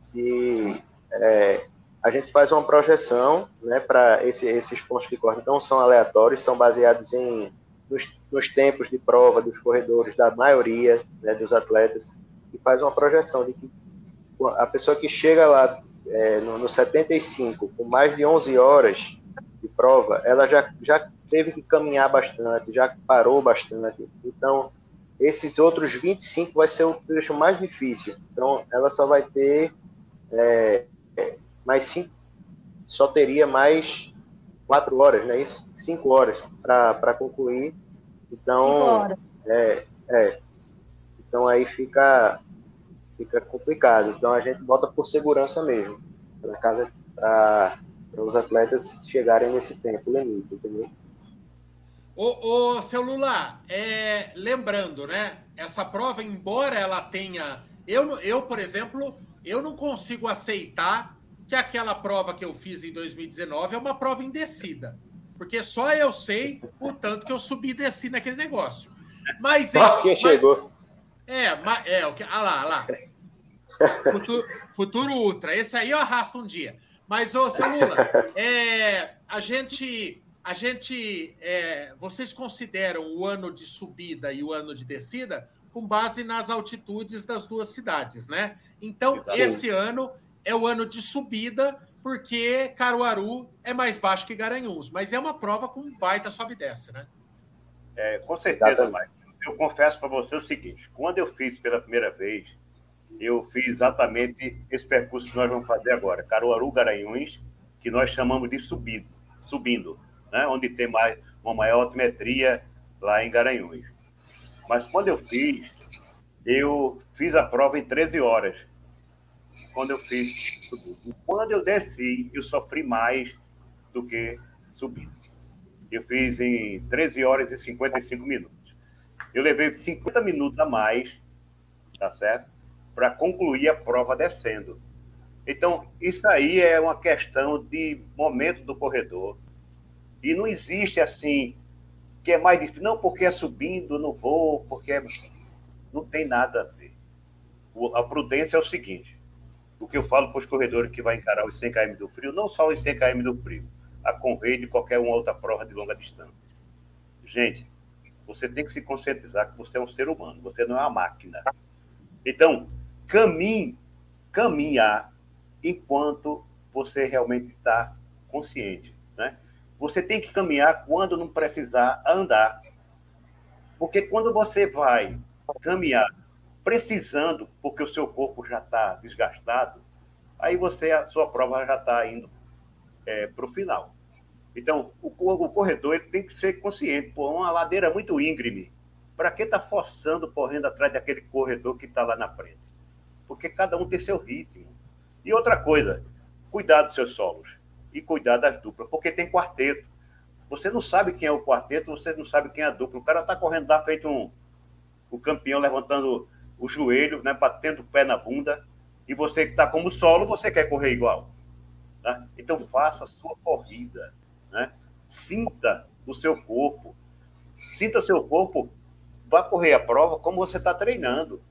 Se é, a gente faz uma projeção né, para esse, esses pontos de corte, não são aleatórios, são baseados em, nos, nos tempos de prova dos corredores, da maioria né, dos atletas, e faz uma projeção de que a pessoa que chega lá é, no, no 75 com mais de 11 horas de prova, ela já, já teve que caminhar bastante, já parou bastante. Então, esses outros 25 vai ser o trecho mais difícil. Então, ela só vai ter é, mais cinco, só teria mais quatro horas, não é isso? Cinco horas para concluir. Então, é, é, então aí fica fica complicado. Então a gente bota por segurança mesmo, para os atletas chegarem nesse tempo limite, entendeu? Ô, ô, seu Lula, é, lembrando, né? Essa prova, embora ela tenha. Eu, eu, por exemplo, eu não consigo aceitar que aquela prova que eu fiz em 2019 é uma prova indecida. Porque só eu sei o tanto que eu subi e desci naquele negócio. Mas. É, quem chegou? É, mas, é, o que. Ah lá, lá. Futuro, futuro Ultra. Esse aí eu arrasto um dia. Mas, ô, seu Lula, é, a gente a gente, é, vocês consideram o ano de subida e o ano de descida com base nas altitudes das duas cidades, né? Então, esse ano é o ano de subida, porque Caruaru é mais baixo que Garanhuns, mas é uma prova com baita sobe e desce, né? É, com certeza, Mike. Eu confesso para você o seguinte: quando eu fiz pela primeira vez, eu fiz exatamente esse percurso que nós vamos fazer agora, Caruaru Garanhuns, que nós chamamos de subido, subindo né, onde tem mais, uma maior altimetria lá em Garanhuns. Mas quando eu fiz, eu fiz a prova em 13 horas. Quando eu fiz. Quando eu desci, eu sofri mais do que subindo. Eu fiz em 13 horas e 55 minutos. Eu levei 50 minutos a mais, tá certo? Para concluir a prova descendo. Então, isso aí é uma questão de momento do corredor, e não existe assim, que é mais difícil. Não, porque é subindo, não vou, porque é... não tem nada a ver. O, a prudência é o seguinte: o que eu falo para os corredores que vai encarar os 100 km do frio, não só os 100 km do frio, a correr de qualquer uma outra prova de longa distância. Gente, você tem que se conscientizar que você é um ser humano, você não é uma máquina. Então, caminhe, caminhar enquanto você realmente está consciente, né? Você tem que caminhar quando não precisar andar. Porque quando você vai caminhar precisando, porque o seu corpo já está desgastado, aí você a sua prova já está indo é, para o final. Então, o, o corredor ele tem que ser consciente. Pô, uma ladeira muito íngreme. Para que está forçando, correndo atrás daquele corredor que está lá na frente? Porque cada um tem seu ritmo. E outra coisa, cuidar dos seus solos e cuidar das duplas, porque tem quarteto. Você não sabe quem é o quarteto, você não sabe quem é a dupla. O cara está correndo lá feito um o campeão levantando o joelho, né, batendo o pé na bunda, e você que está como solo, você quer correr igual. Tá? Então faça a sua corrida, né? sinta o seu corpo, sinta o seu corpo, vá correr a prova como você está treinando.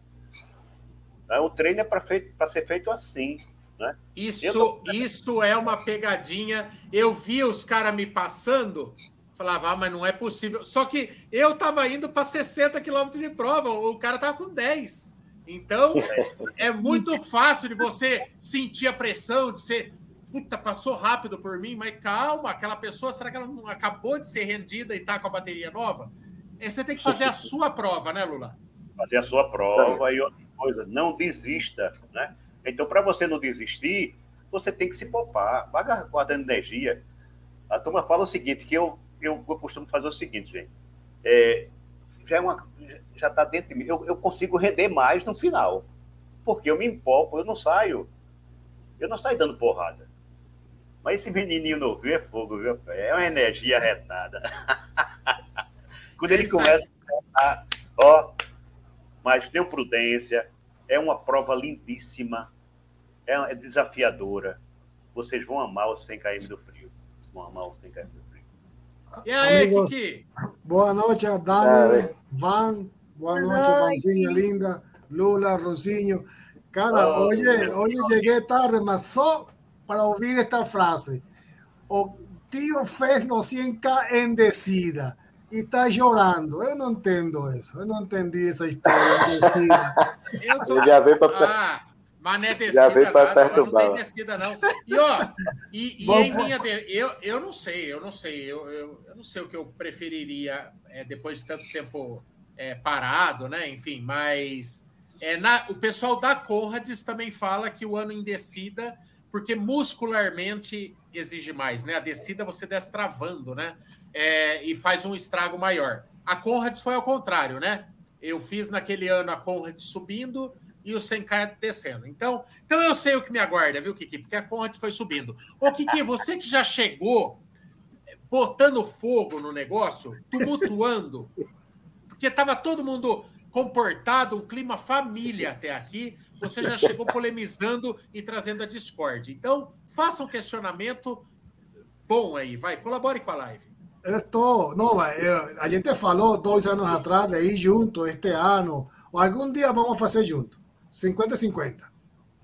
Tá? O treino é para ser feito assim. Né? Isso, isso é uma pegadinha. Eu vi os caras me passando, falava, ah, mas não é possível. Só que eu estava indo para 60 quilômetros de prova, o cara estava com 10. Então, é muito fácil de você sentir a pressão, de ser, puta, passou rápido por mim, mas calma, aquela pessoa, será que ela não acabou de ser rendida e está com a bateria nova? É, você tem que fazer a sua prova, né, Lula? Fazer a sua prova e outra coisa, não desista, né? Então, para você não desistir, você tem que se poupar, vai guardando energia. A turma fala o seguinte, que eu, eu, eu costumo fazer o seguinte, gente. É, já é uma, já está dentro de mim. Eu, eu consigo render mais no final. Porque eu me empolgo, eu não saio. Eu não saio dando porrada. Mas esse menininho novo é fogo, viu? É uma energia retada. Quando ele começa a. Ó, mas tenha prudência, é uma prova lindíssima, é, é desafiadora. Vocês vão amar o 100 km do frio. Vão amar o 100 km do frio. E aí, Amigos, Kiki? Boa noite, Dani, Van. Boa noite, Vanzinha linda, Lula, Rosinho. Cara, oh, hoje, hoje cheguei tarde, mas só para ouvir esta frase. O tio fez no 100K em descida e está chorando. Eu não entendo isso. Eu não entendi essa história. eu, tô... já veio para. Ah, Mas não é descida, Já veio para perturbar. Não tem descida, não. E, ó, e, e em minha. Eu, eu não sei, eu não sei. Eu, eu, eu não sei o que eu preferiria é, depois de tanto tempo é, parado, né? Enfim, mas. É, na, o pessoal da Conrads também fala que o ano em descida, porque muscularmente exige mais, né? A descida você desce travando, né? É, e faz um estrago maior. A Conrads foi ao contrário, né? Eu fiz naquele ano a Conrads subindo e o 100K descendo. Então, então eu sei o que me aguarda, viu, Kiki? Porque a Conrad foi subindo. Ô, Kiki, você que já chegou botando fogo no negócio, tumultuando, porque estava todo mundo comportado, um clima família até aqui, você já chegou polemizando e trazendo a discórdia. Então, faça um questionamento bom aí, vai, colabore com a live. Esto, no, a gente falou dois anos atrás ir junto este ano, ou algum dia vamos fazer junto. 50-50.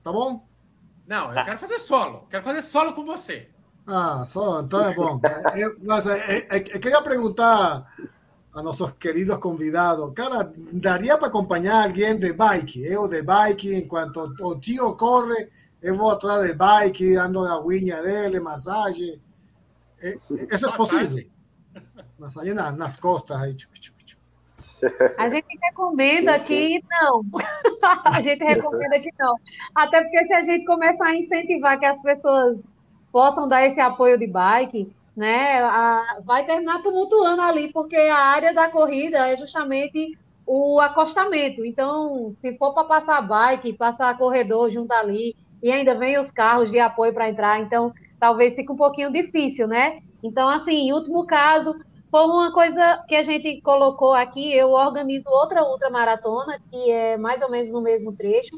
Tá bom? Não, eu quero fazer solo. Quero fazer solo com você. Ah, só, então é bom. Eu, mas, é, é, queria perguntar a nossos queridos convidados, cara, daria para acompanhar alguém de bike? Eu de bike, enquanto o tio corre, eu vou atrás de bike, ando na aguinha dele, massagem. Isso é possível? Massagem nas, nas costas aí. Tchuc, tchuc. A gente recomenda sim, sim. que não. a gente recomenda que não. Até porque se a gente começar a incentivar que as pessoas possam dar esse apoio de bike, né, a, vai terminar tumultuando ali, porque a área da corrida é justamente o acostamento. Então, se for para passar bike, passar corredor junto ali, e ainda vem os carros de apoio para entrar, então talvez fique um pouquinho difícil, né? Então, assim, em último caso, foi uma coisa que a gente colocou aqui. Eu organizo outra ultramaratona, que é mais ou menos no mesmo trecho.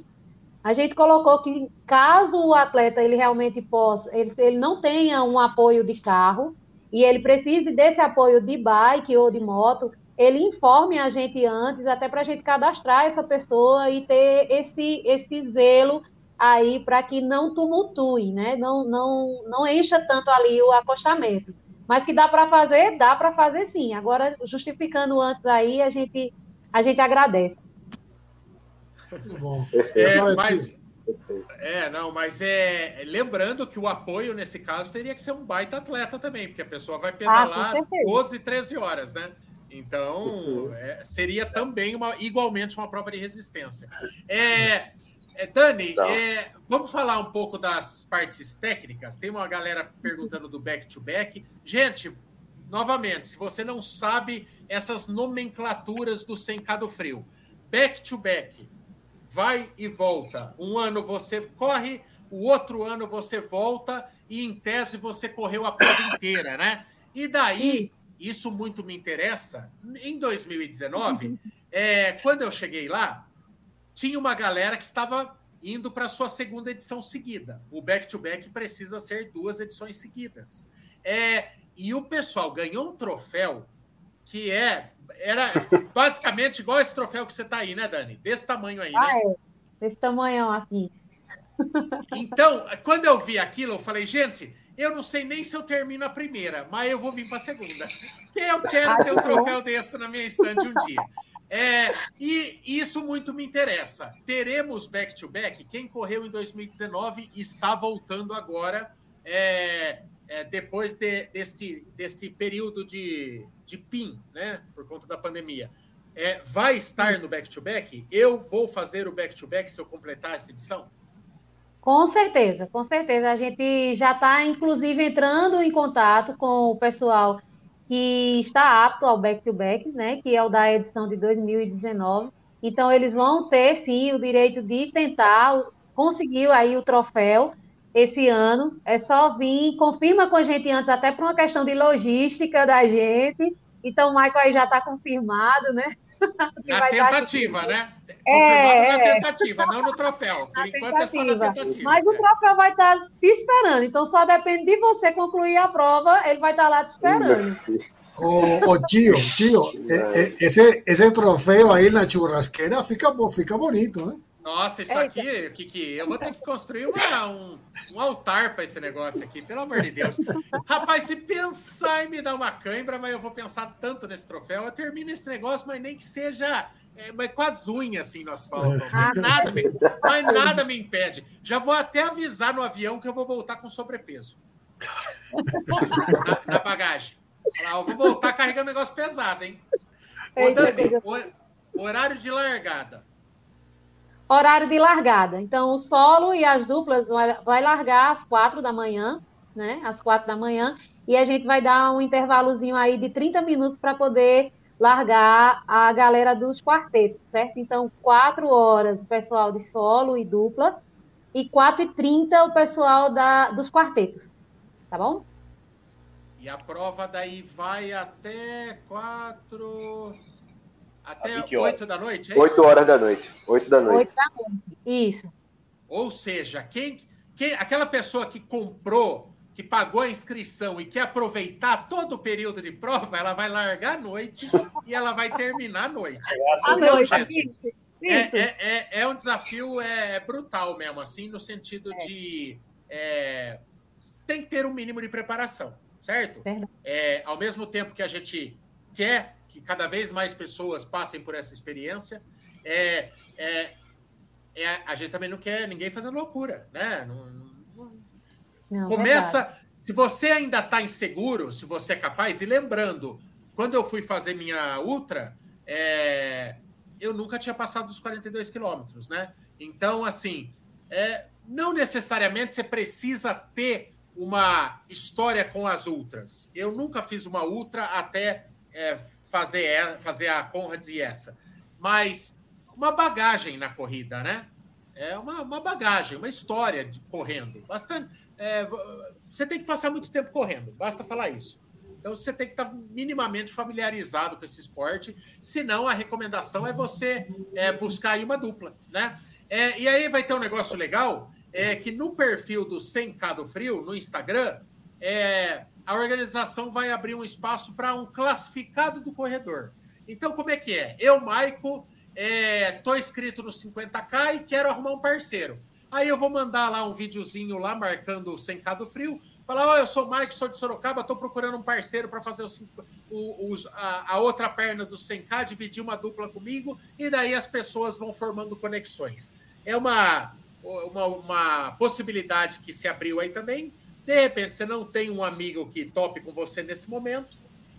A gente colocou que caso o atleta ele realmente possa, ele, ele não tenha um apoio de carro e ele precise desse apoio de bike ou de moto, ele informe a gente antes, até para a gente cadastrar essa pessoa e ter esse, esse zelo aí para que não tumultue, né? Não, não, não encha tanto ali o acostamento. Mas que dá para fazer, dá para fazer sim. Agora, justificando antes aí, a gente, a gente agradece. Muito bom. É, mas, é, não, mas é lembrando que o apoio nesse caso teria que ser um baita atleta também, porque a pessoa vai pedalar ah, 12, 13 horas, né? Então, é, seria também uma, igualmente uma prova de resistência. É, é, Dani, é, vamos falar um pouco das partes técnicas. Tem uma galera perguntando do back-to-back. -back. Gente, novamente, se você não sabe essas nomenclaturas do sem do frio, back-to-back, -back, vai e volta. Um ano você corre, o outro ano você volta e, em tese, você correu a prova inteira, né? E daí, isso muito me interessa. Em 2019, é, quando eu cheguei lá, tinha uma galera que estava indo para a sua segunda edição seguida. O back-to-back -back precisa ser duas edições seguidas. É, e o pessoal ganhou um troféu que é era basicamente igual esse troféu que você está aí, né, Dani? Desse tamanho aí, né? Ah, é. Desse tamanho assim. Então, quando eu vi aquilo, eu falei, gente, eu não sei nem se eu termino a primeira, mas eu vou vir para a segunda. Eu quero ter um troféu desse na minha estande um dia. É, e isso muito me interessa. Teremos back-to-back. -back. Quem correu em 2019 está voltando agora, é, é, depois de, desse, desse período de, de PIN, né, por conta da pandemia. É, vai estar no back-to-back? -back? Eu vou fazer o back-to-back -back se eu completar essa edição? Com certeza, com certeza. A gente já está, inclusive, entrando em contato com o pessoal que está apto ao back-to-back, né, que é o da edição de 2019. Então, eles vão ter, sim, o direito de tentar conseguir aí o troféu esse ano. É só vir, confirma com a gente antes, até por uma questão de logística da gente. Então, o Michael aí já está confirmado, né? Na tentativa, né? É, na é. tentativa, não no troféu. Por enquanto tentativa. é só na tentativa. Mas o troféu vai estar te esperando. Então só depende de você concluir a prova, ele vai estar lá te esperando. Ô, oh, tio, tio, esse, esse troféu aí na churrasqueira fica, fica bonito, né? Nossa, isso aqui, Kiki, eu vou ter que construir uma, um, um altar para esse negócio aqui, pelo amor de Deus. Rapaz, se pensar em me dar uma cãibra, mas eu vou pensar tanto nesse troféu, eu termino esse negócio, mas nem que seja é, mas com as unhas assim no asfalto. Mas nada, me, mas nada me impede. Já vou até avisar no avião que eu vou voltar com sobrepeso. na, na bagagem. Eu vou voltar carregando negócio pesado, hein? Ô, Dani, horário de largada. Horário de largada. Então, o solo e as duplas vai, largar às quatro da manhã, né? Às quatro da manhã. E a gente vai dar um intervalozinho aí de 30 minutos para poder largar a galera dos quartetos, certo? Então, quatro horas o pessoal de solo e dupla, e quatro e trinta o pessoal da, dos quartetos, tá bom? E a prova daí vai até quatro... Até oito da noite, é Oito horas da noite. Oito da noite. Oito da noite, isso. Ou seja, quem, quem, aquela pessoa que comprou que pagou a inscrição e quer aproveitar todo o período de prova, ela vai largar à noite e ela vai terminar à noite. À então, noite, gente, é, é, é, é, um desafio é, brutal mesmo, assim, no sentido é. de é, tem que ter um mínimo de preparação, certo? É, ao mesmo tempo que a gente quer que cada vez mais pessoas passem por essa experiência, é, é, é a gente também não quer ninguém fazendo loucura, né? Não, não, Começa. Verdade. Se você ainda está inseguro, se você é capaz, e lembrando, quando eu fui fazer minha ultra, é, eu nunca tinha passado dos 42 quilômetros, né? Então, assim, é, não necessariamente você precisa ter uma história com as ultras. Eu nunca fiz uma ultra até é, fazer, fazer a Conrads e essa. Mas uma bagagem na corrida, né? É uma, uma bagagem, uma história de, correndo. Bastante é, você tem que passar muito tempo correndo, basta falar isso. Então você tem que estar minimamente familiarizado com esse esporte, senão a recomendação é você é, buscar aí uma dupla, né? É, e aí vai ter um negócio legal, é que no perfil do 100K do Frio, no Instagram, é, a organização vai abrir um espaço para um classificado do corredor. Então, como é que é? Eu, Maico, estou é, inscrito no 50K e quero arrumar um parceiro. Aí eu vou mandar lá um videozinho lá marcando o 100K do frio. Falar, ó, oh, eu sou o Mike, sou de Sorocaba, estou procurando um parceiro para fazer o, a, a, outra perna do 100K, dividir uma dupla comigo, e daí as pessoas vão formando conexões. É uma, uma, uma possibilidade que se abriu aí também. De repente, você não tem um amigo que tope com você nesse momento,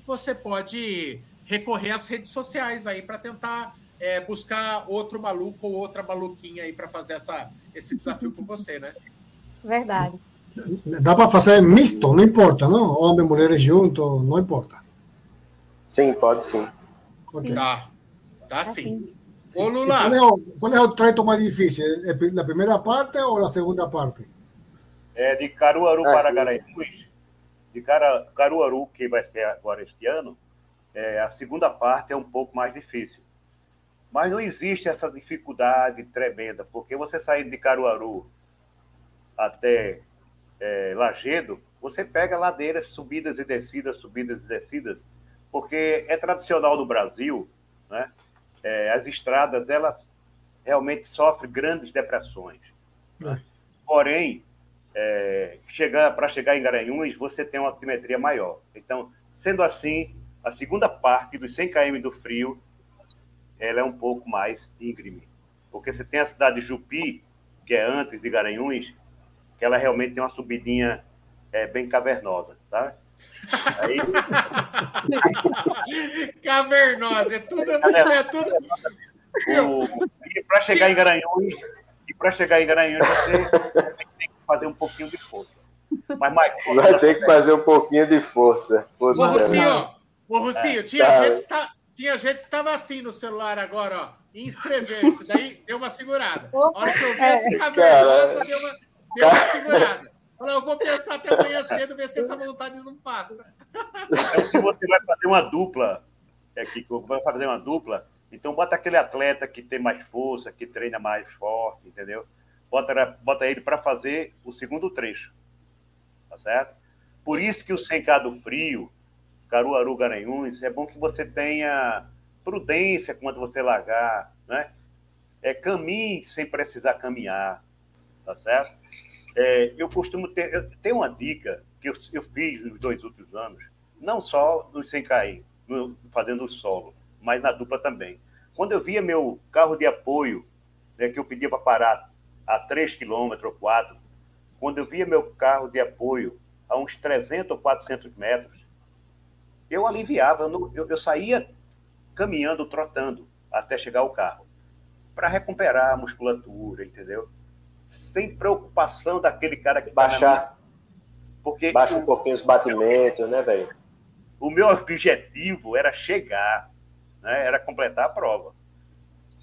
você pode recorrer às redes sociais aí para tentar é, buscar outro maluco ou outra maluquinha aí para fazer essa, esse desafio com você, né? Verdade. Dá para fazer misto, não importa, não? Homem e mulheres juntos, não importa. Sim, pode sim. Okay. Tá, tá sim. Ô, Lula. Qual é, o, qual é o treto mais difícil? É a primeira parte ou a segunda parte? É de Caruaru é. para Garanhuns. De Caruaru, que vai ser agora este ano, é, a segunda parte é um pouco mais difícil. Mas não existe essa dificuldade tremenda, porque você saindo de Caruaru até é, Lagedo, você pega ladeiras, subidas e descidas, subidas e descidas, porque é tradicional no Brasil, né? É, as estradas, elas realmente sofrem grandes depressões. É. Porém, é, para chegar em Garanhuns, você tem uma altimetria maior. Então, sendo assim, a segunda parte dos 100 km do frio ela é um pouco mais íngreme. Porque você tem a cidade de Jupi, que é antes de Garanhuns, que ela realmente tem uma subidinha é, bem cavernosa, tá? Aí... cavernosa, é tudo. É tudo... e para chegar em Garanhuns, e para chegar em Garanhuns, você tem que fazer um pouquinho de força. Mas, Michael, vai ter que fazer um pouquinho de força. Ô, Rocinho, ô, Rocinho, tinha é, gente que tá, tinha gente que estava assim no celular agora, ó, inscrever-se. Daí deu uma segurada. A hora que eu vi esse cavernosa, deu uma, deu uma segurada. Falei, eu vou pensar até amanhã cedo, ver se essa vontade não passa. Então, se você vai fazer uma dupla, é que vai fazer uma dupla, então bota aquele atleta que tem mais força, que treina mais forte, entendeu? Bota, bota ele para fazer o segundo trecho. Tá certo? Por isso que o 100K do frio, Caruaru, Garanhuns, é bom que você tenha prudência quando você largar, né? É, caminhe sem precisar caminhar, tá certo? É, eu costumo ter, eu, tem uma dica que eu, eu, fiz nos dois últimos anos, não só no sem cair, no, fazendo o solo, mas na dupla também. Quando eu via meu carro de apoio, né, que eu pedia para parar a 3 quilômetros ou 4, quando eu via meu carro de apoio a uns 300 ou 400 metros, eu aliviava, eu, eu, eu saía caminhando, trotando até chegar ao carro, para recuperar a musculatura, entendeu? Sem preocupação daquele cara que tá baixar, tá porque baixa um pouquinho os batimentos, né, velho? O meu objetivo era chegar, né? Era completar a prova,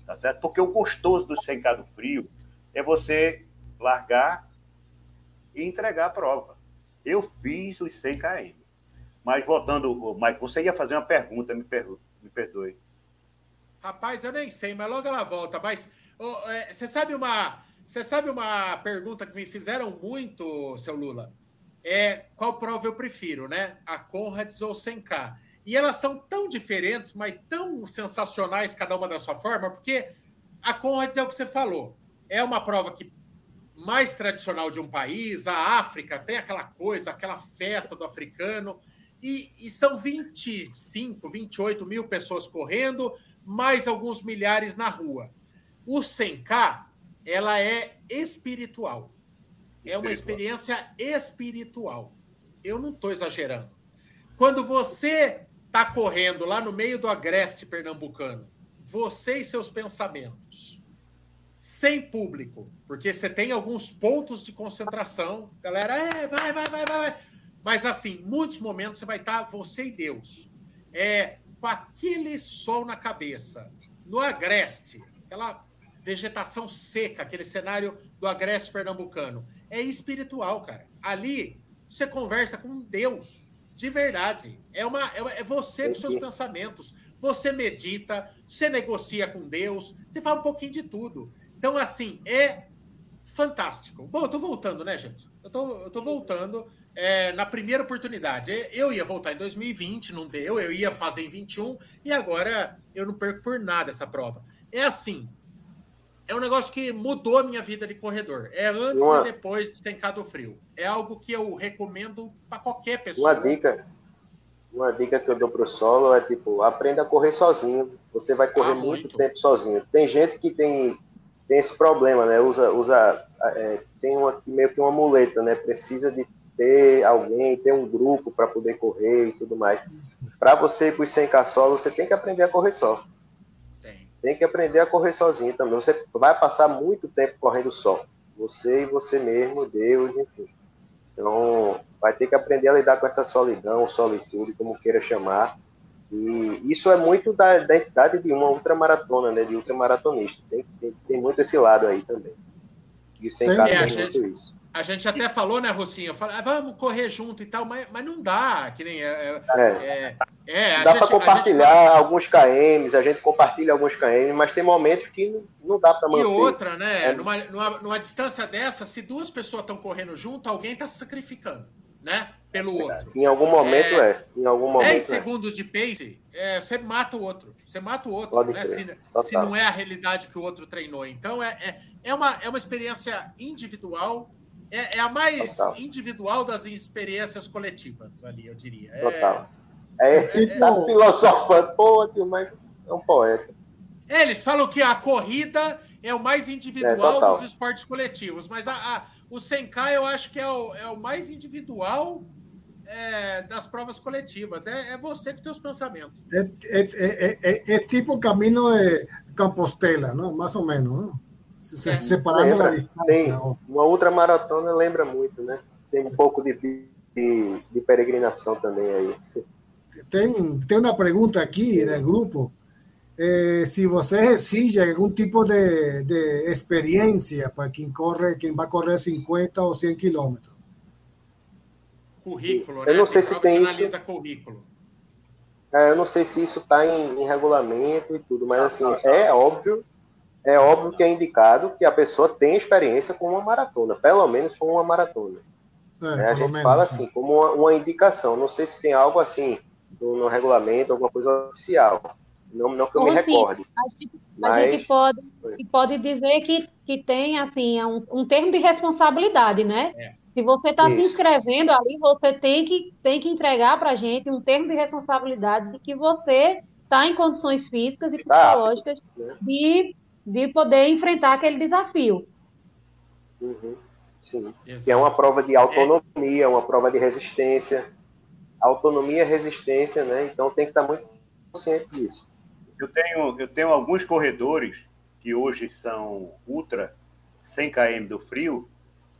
tá certo? Porque o gostoso do secado frio é você largar e entregar a prova. Eu fiz os 100 km. Mas voltando, Mike, você ia fazer uma pergunta, me, me perdoe. Rapaz, eu nem sei, mas logo ela volta. Mas oh, é, você sabe uma, você sabe uma pergunta que me fizeram muito, seu Lula? É qual prova eu prefiro, né? A Conrads ou 100K? E elas são tão diferentes, mas tão sensacionais cada uma da sua forma, porque a Conrads é o que você falou. É uma prova que mais tradicional de um país, a África tem aquela coisa, aquela festa do africano. E, e, são 25, 28 mil pessoas correndo, mais alguns milhares na rua. O 100K, ela é espiritual. É uma experiência espiritual. Eu não estou exagerando. Quando você está correndo lá no meio do agreste pernambucano, você e seus pensamentos, sem público, porque você tem alguns pontos de concentração, galera, é, vai, vai, vai, vai, mas, assim, muitos momentos você vai estar você e Deus. É, com aquele sol na cabeça, no agreste, aquela vegetação seca, aquele cenário do agreste pernambucano. É espiritual, cara. Ali você conversa com Deus, de verdade. É, uma, é, é você com seus pensamentos. Você medita, você negocia com Deus, você fala um pouquinho de tudo. Então, assim, é fantástico. Bom, eu tô voltando, né, gente? Eu tô, eu tô voltando é, na primeira oportunidade. Eu ia voltar em 2020, não deu, eu ia fazer em 21 e agora eu não perco por nada essa prova. É assim, é um negócio que mudou a minha vida de corredor. É antes uma... e depois de Sencado Frio. É algo que eu recomendo para qualquer pessoa. Uma dica, uma dica que eu dou para o solo é tipo, aprenda a correr sozinho. Você vai correr ah, muito. muito. tempo sozinho. Tem gente que tem, tem esse problema, né? Usa, usa é, tem uma, meio que uma muleta, né? Precisa de ter alguém, ter um grupo para poder correr e tudo mais. Para você ir para os 100K solo, você tem que aprender a correr só. Tem. tem que aprender a correr sozinho também. Você vai passar muito tempo correndo só. Você e você mesmo, Deus, enfim. Então, vai ter que aprender a lidar com essa solidão, solitude, como queira chamar. E isso é muito da, da identidade de uma ultramaratona, né? De ultramaratonista. Tem, tem, tem muito esse lado aí também. E o 100K tem, tem muito isso. A gente até falou, né, Rocinho? Falei, ah, vamos correr junto e tal, mas, mas não dá, que nem. É, é, é, é dá para compartilhar gente... alguns KMs, a gente compartilha alguns KMs, mas tem momentos que não, não dá para manter. E outra, né? É. Numa, numa, numa, distância dessa, se duas pessoas estão correndo junto, alguém está se sacrificando, né? Pelo outro. Em algum momento é. é. Em algum momento 10 é. segundos de pace, é, você mata o outro. Você mata o outro, né? Se, se, não é a realidade que o outro treinou. Então, é, é, é, uma, é uma experiência individual é, é a mais Total. individual das experiências coletivas ali, eu diria. É, Total. É, é, é tá filosofando, pô, mas é um poeta. É, eles falam que a corrida é o mais individual é, dos esportes coletivos, mas a, a, o 100K eu acho que é o, é o mais individual é, das provas coletivas. É, é você com seus pensamentos. É, é, é, é, tipo o caminho de Compostela, não? mais ou menos. Não? Se, é. separando da distância. Tem, uma outra maratona lembra muito, né? Tem Sim. um pouco de, de, de, peregrinação também aí. Tem, tem uma pergunta aqui no grupo. Eh, se você exige algum tipo de, de experiência para quem corre, quem vai correr 50 ou 100 quilômetros. Currículo, Eu né? não sei se tem isso. Currículo. É, eu não sei se isso está em, em, regulamento e tudo, mas assim, é óbvio é óbvio que é indicado que a pessoa tenha experiência com uma maratona, pelo menos com uma maratona. É, é, a gente menos, fala assim, como uma, uma, indicação. Não sei se tem algo assim no, no regulamento, alguma coisa oficial. Não, não que eu me assim, recorde. A gente, mas... a gente pode, pode dizer que, que tem assim, é um, um termo de responsabilidade, né? É. Se você está se inscrevendo ali, você tem que, tem que entregar para a gente um termo de responsabilidade de que você está em condições físicas e tá psicológicas né? de, de poder enfrentar aquele desafio. Uhum. Sim. Que é uma prova de autonomia, uma prova de resistência. Autonomia e resistência, né? Então tem que estar muito consciente disso. Eu tenho, eu tenho alguns corredores que hoje são ultra 100 km do frio,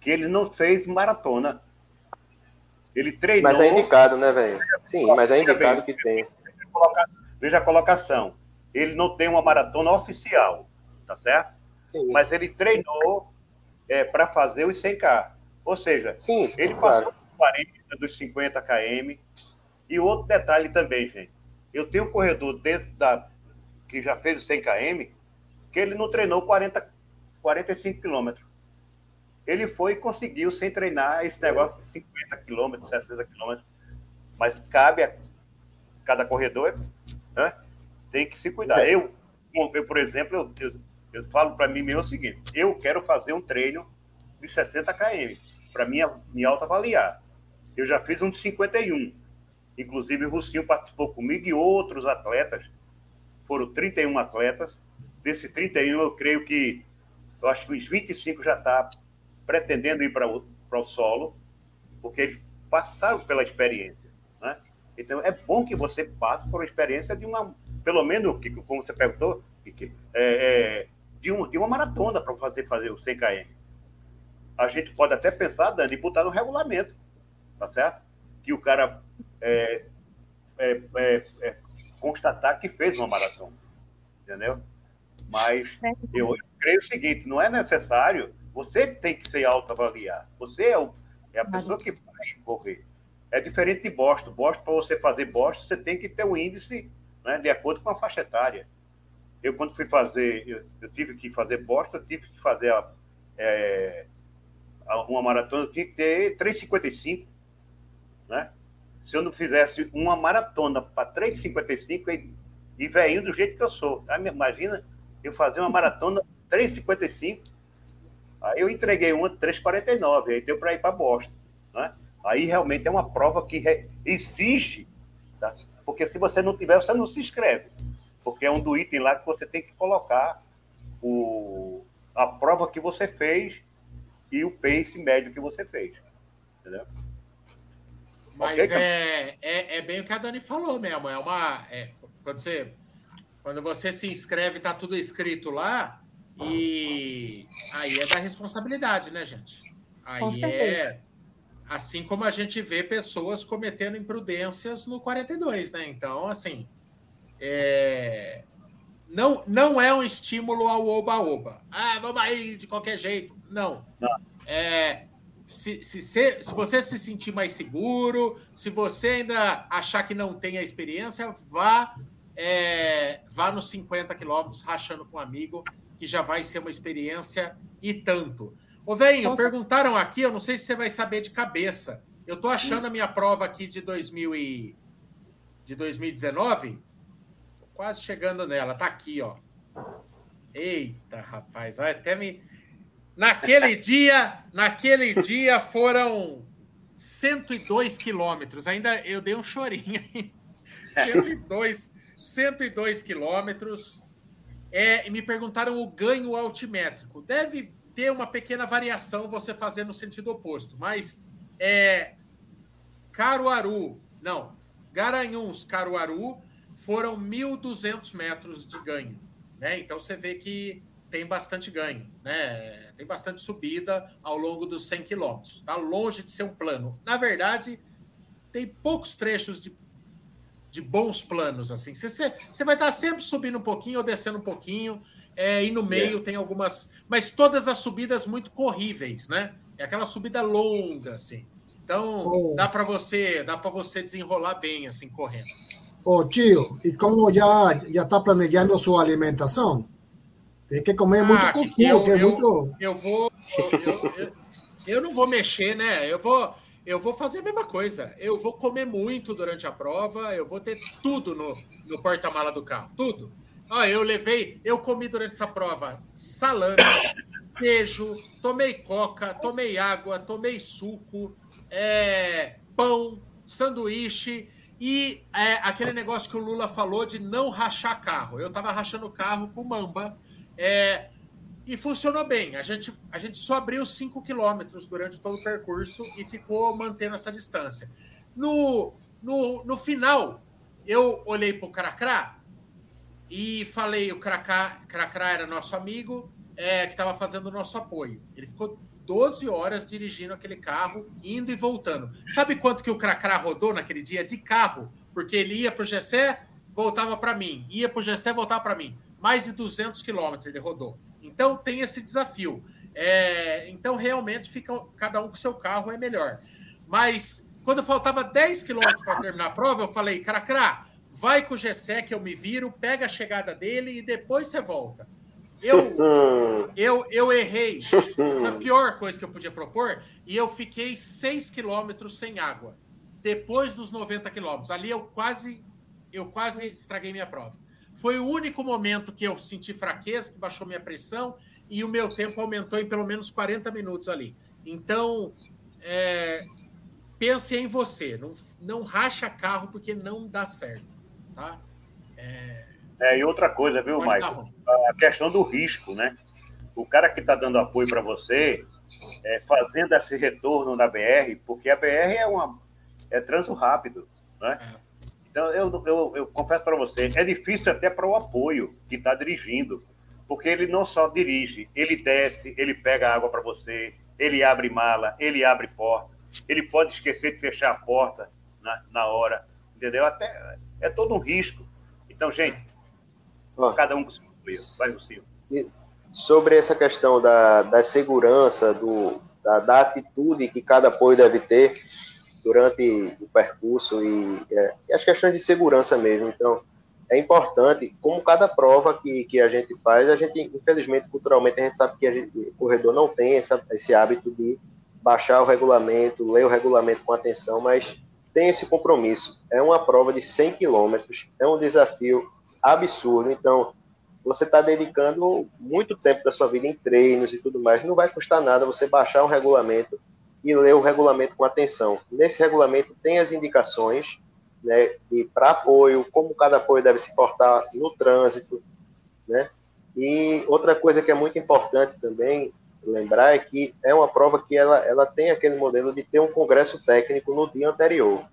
que ele não fez maratona. Ele treinou. Mas é indicado, né, velho? Sim, mas é indicado que tem. Veja a colocação. Ele não tem uma maratona oficial, tá certo? Sim. Mas ele treinou é, para fazer os 100K. Ou seja, Sim, ele passou claro. 40 dos 50 km. E outro detalhe também, gente. Eu tenho um corredor dentro da que já fez os 100 km, que ele não treinou 40, 45 quilômetros. Ele foi e conseguiu, sem treinar, esse negócio de 50 quilômetros, 60 quilômetros. Mas cabe a cada corredor, né? tem que se cuidar. Eu, eu por exemplo, eu, eu eu falo para mim mesmo o seguinte: eu quero fazer um treino de 60 km para me, me autoavaliar. Eu já fiz um de 51. Inclusive, o Rucinho participou comigo e outros atletas. Foram 31 atletas. Desse 31, eu creio que eu acho que os 25 já está pretendendo ir para o, solo, porque eles passaram pela experiência. Né? Então, é bom que você passe por uma experiência de uma, pelo menos, como você perguntou, é, é, de, um, de uma maratona para fazer, fazer o 100 km. A gente pode até pensar, Dani, em botar no regulamento, tá certo? Que o cara é, é, é, é constatar que fez uma maratona, entendeu? Mas eu, eu creio o seguinte, não é necessário, você tem que se autoavaliar. Você é, o, é a pessoa que vai correr. É diferente de Boston. Boston, para você fazer Boston, você tem que ter um índice né, de acordo com a faixa etária. Eu, quando fui fazer, eu, eu tive que fazer bosta, tive que fazer a, é, uma maratona, eu tinha que ter 3,55, né? Se eu não fizesse uma maratona para 3,55 e, e velhinho do jeito que eu sou, tá? imagina eu fazer uma maratona 3,55, aí eu entreguei uma 3,49, aí deu para ir para Boston, né? Aí realmente é uma prova que exige, tá? porque se você não tiver, você não se inscreve porque é um do item lá que você tem que colocar o, a prova que você fez e o pace médio que você fez. Entendeu? Mas okay, é, é, é, bem o que a Dani falou mesmo. É uma. É, quando, você, quando você se inscreve, tá tudo escrito lá, e aí é da responsabilidade, né, gente? Aí é. Assim como a gente vê pessoas cometendo imprudências no 42, né? Então, assim, é, não, não é um estímulo ao oba-oba. Ah, vamos aí de qualquer jeito. Não. É, se, se, se, se, você se sentir mais seguro, se você ainda achar que não tem a experiência, vá, é, vá nos 50 quilômetros rachando com um amigo, que já vai ser uma experiência e tanto. Ô, velho, perguntaram aqui, eu não sei se você vai saber de cabeça. Eu tô achando a minha prova aqui de, 2000 e, de 2019 quase chegando nela. Tá aqui, ó. Eita, rapaz, vai até me. Naquele dia, naquele dia foram 102 quilômetros. Ainda eu dei um chorinho. 102, 102 quilômetros. É, me perguntaram o ganho altimétrico. Deve ter uma pequena variação você fazer no sentido oposto, mas é Caruaru, não, Garanhuns, Caruaru, foram 1.200 metros de ganho. Né? Então você vê que tem bastante ganho, né? tem bastante subida ao longo dos 100 quilômetros. Está longe de ser um plano. Na verdade, tem poucos trechos de, de bons planos. assim. Você, você vai estar sempre subindo um pouquinho ou descendo um pouquinho, é, e no meio é. tem algumas. Mas todas as subidas muito corríveis, né? É aquela subida longa, assim. Então, oh. dá para você, dá para você desenrolar bem assim correndo. Oh, tio, ¿y cómo ya, ya está planejando su alimentação? Tem que comer ah, muito cuscuz, eu, que é eu, muito... Eu vou... Eu, eu, eu, não vou mexer, né? Eu vou, eu vou fazer a mesma coisa. Eu vou comer muito durante a prova, eu vou ter tudo no, no porta-mala do carro, tudo. Ó, eu levei... Eu comi durante essa prova salame, queijo, tomei coca, tomei água, tomei suco, é, pão, sanduíche E é, aquele negócio que o Lula falou de não rachar carro. Eu estava rachando o carro com Mamba. É, e funcionou bem. A gente, a gente só abriu 5 quilômetros durante todo o percurso e ficou mantendo essa distância. No, no, no final, eu olhei para o Cracrá e falei: o Cracrá, era nosso amigo, é, que estava fazendo o nosso apoio. Ele ficou 12 horas dirigindo aquele carro, indo e voltando. Sabe quanto que o Cracrá rodou naquele dia de carro? Porque ele ia para o Gessé, voltava para mim. Ia para o Gessé, voltava para mim. Mais de 200 quilômetros ele rodou. Então tem esse desafio. É, então realmente fica cada um com seu carro é melhor. Mas quando faltava 10 quilômetros para terminar a prova, eu falei, Cracrá, vai com o Gessé que eu me viro, pega a chegada dele e depois você volta. Eu, eu, eu errei. Foi a pior coisa que eu podia propor. E eu fiquei 6 quilômetros sem água. Depois dos 90 quilômetros. Ali eu quase, eu quase estraguei minha prova. Foi o único momento que eu senti fraqueza, que baixou minha pressão e o meu tempo aumentou em pelo menos 40 minutos ali. Então, é, pense em você. Não, não racha carro porque não dá certo. Tá? É, é, e outra coisa, viu, Michael? A questão do risco, né? O cara que está dando apoio para você, é, fazendo esse retorno na BR, porque a BR é uma é trânsito rápido, né? É. Então, eu, eu, eu confesso para você, é difícil até para o apoio que está dirigindo, porque ele não só dirige, ele desce, ele pega água para você, ele abre mala, ele abre porta, ele pode esquecer de fechar a porta na, na hora, entendeu? Até é todo um risco. Então, gente, Cada um com seu apoio. Vai, Lucio. Sobre essa questão da, da segurança, do, da, da, atitude que cada apoio deve ter durante o percurso e, é, as questões de segurança mesmo. Então, é importante, como cada prova que, que a gente faz, a gente, infelizmente, culturalmente, a gente sabe que gente, o corredor não tem essa, esse hábito de baixar o regulamento, ler o regulamento com atenção, mas tem esse compromisso. É uma prova de 100 quilômetros, é um desafio absurdo. Então, você está dedicando muito tempo da sua vida em treinos e tudo mais. Não vai custar nada você baixar um regulamento e ler o regulamento com atenção. Nesse regulamento tem as indicações né, para apoio, como cada apoio deve se portar no trânsito, né? E outra coisa que é muito importante também lembrar é que é uma prova que ela, ela tem aquele modelo de ter um congresso técnico no dia anterior.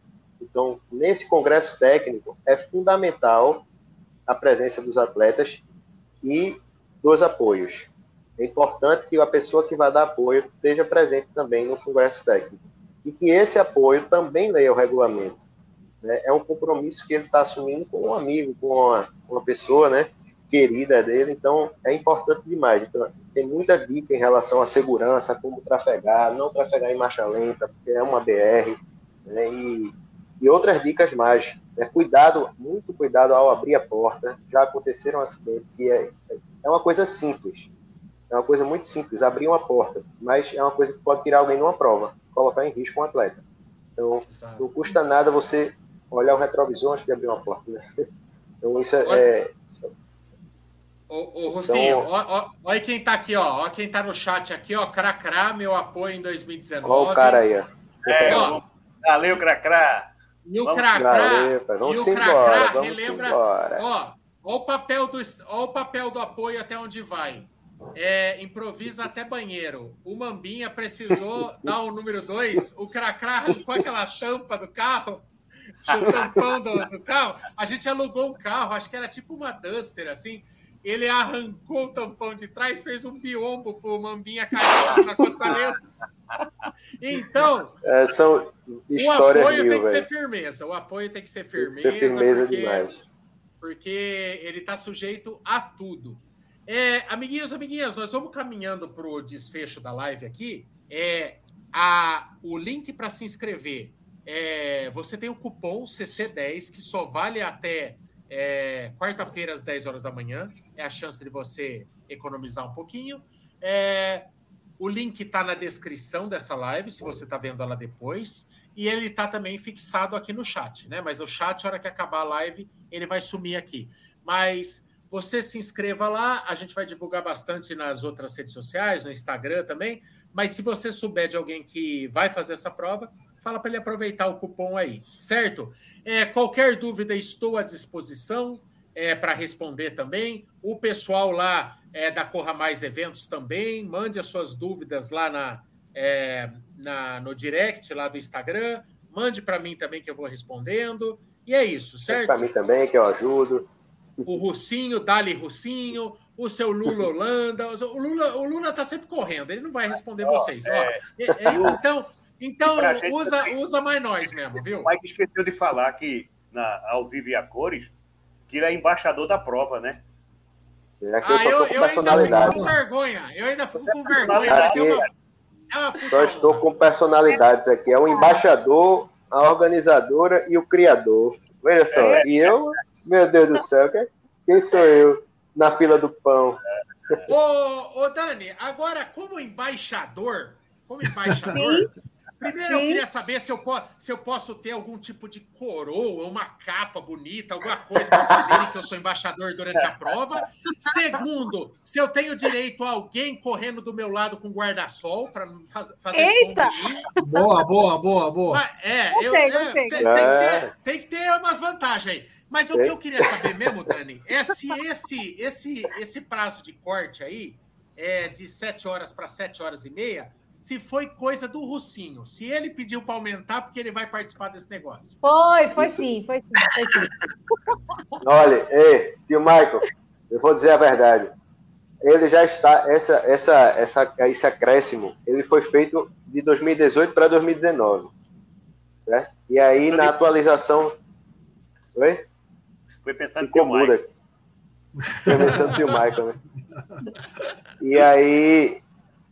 Então, nesse congresso técnico, é fundamental a presença dos atletas e dos apoios. É importante que a pessoa que vai dar apoio esteja presente também no congresso técnico e que esse apoio também leia o regulamento. Né? É um compromisso que ele está assumindo com um amigo, com uma, uma pessoa, né, querida dele. Então é importante demais. Então, tem muita dica em relação à segurança, como trafegar, não trafegar em marcha lenta, porque é uma BR, né? e, e outras dicas mais. É, cuidado, muito cuidado ao abrir a porta. Já aconteceram acidentes e é, é uma coisa simples. É uma coisa muito simples, abrir uma porta. Mas é uma coisa que pode tirar alguém numa prova, colocar em risco um atleta. Então, Exato. não custa nada você olhar o retrovisor antes de abrir uma porta. Né? Então, isso é. é Ô, ô Rocinho, então, ó, ó, olha quem tá aqui, ó. Olha quem tá no chat aqui, ó. Cracrá, meu apoio em 2019. Olha o cara aí, ó. É, ó, valeu, Cracrá. E o Cracrá, e o Cracrá relembra. Ó, ó o papel do, ó o papel do apoio até onde vai. É, improvisa até banheiro. O Mambinha precisou dar o número dois. O Cracrá arrancou aquela tampa do carro, o tampão do, do, carro. A gente alugou um carro, acho que era tipo uma Duster, assim. Ele arrancou o tampão de trás, fez um biombo pro Mambinha cair na costaneira. Então, é, são o apoio mil, tem que véio. ser firmeza. O apoio tem que ser firmeza. Tem que ser firmeza porque, demais. Porque ele está sujeito a tudo. É, amiguinhos, amiguinhas, nós vamos caminhando para o desfecho da live aqui. É, a, o link para se inscrever. É, você tem o cupom CC10 que só vale até é, quarta-feira às 10 horas da manhã. É a chance de você economizar um pouquinho. É, o link está na descrição dessa live, se você está vendo ela depois. E ele está também fixado aqui no chat, né? Mas o chat, na hora que acabar a live, ele vai sumir aqui. Mas você se inscreva lá, a gente vai divulgar bastante nas outras redes sociais, no Instagram também. Mas se você souber de alguém que vai fazer essa prova, fala para ele aproveitar o cupom aí, certo? É, qualquer dúvida, estou à disposição é, para responder também. O pessoal lá é, da Corra Mais Eventos também, mande as suas dúvidas lá na, é, na, no direct lá do Instagram, mande para mim também que eu vou respondendo. E é isso, certo? Para mim também, que eu ajudo. O Russinho, Dali Russinho, o seu Lula Holanda. O Lula, o Lula tá sempre correndo, ele não vai responder vocês. Ó, é. então, então usa, usa mais nós mesmo, viu? O Mike esqueceu de falar que na, ao vivo e a cores, que ele é embaixador da prova, né? Aqui ah, eu, eu, ainda fico com vergonha. Eu ainda fico com vergonha. Aqui, é uma, é uma só estou com personalidades aqui. É o embaixador, a organizadora e o criador. Veja só. É. E eu, meu Deus do céu, quem sou eu na fila do pão? Ô, ô Dani, agora como embaixador, como embaixador, Primeiro, Sim. eu queria saber se eu, se eu posso ter algum tipo de coroa, uma capa bonita, alguma coisa para saberem que eu sou embaixador durante a prova. Segundo, se eu tenho direito a alguém correndo do meu lado com guarda-sol para faz, fazer Eita. som Boa, boa, boa, boa. é, eu, é, tem, tem, que ter, tem que ter umas vantagens aí. Mas o que eu queria saber mesmo, Dani, é se esse, esse, esse prazo de corte aí é de 7 horas para 7 horas e meia se foi coisa do Russinho. Se ele pediu para aumentar, porque ele vai participar desse negócio. Foi, foi sim, foi sim, foi sim. Olha, ei, tio Michael, eu vou dizer a verdade. Ele já está, essa, essa, essa, esse acréscimo, ele foi feito de 2018 para 2019. Né? E aí, na atualização. Oi? Foi pensando que o Michael. Foi pensando que o Michael, né? E aí,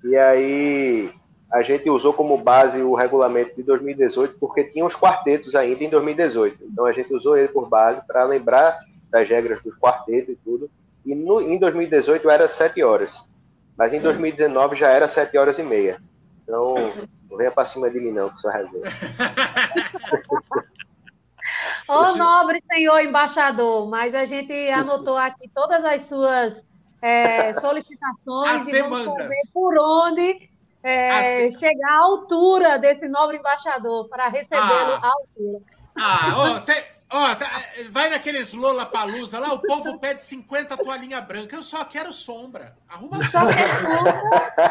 e aí a gente usou como base o regulamento de 2018, porque tinha os quartetos ainda em 2018. Então a gente usou ele por base para lembrar das regras dos quartetos e tudo. E no, em 2018 era 7 horas, mas em 2019 já era 7 horas e meia. Então não venha para cima de mim, não, com sua resenha. Ô nobre senhor embaixador, mas a gente anotou aqui todas as suas é, solicitações as e demandas. vamos saber por onde é, chegar à altura desse nobre embaixador para recebê-lo ah. à altura. Ah, ó, tem, ó, tá, vai naqueles Lola Palusa lá, o povo pede 50 toalhinha branca. Eu só quero sombra. Arruma sombra.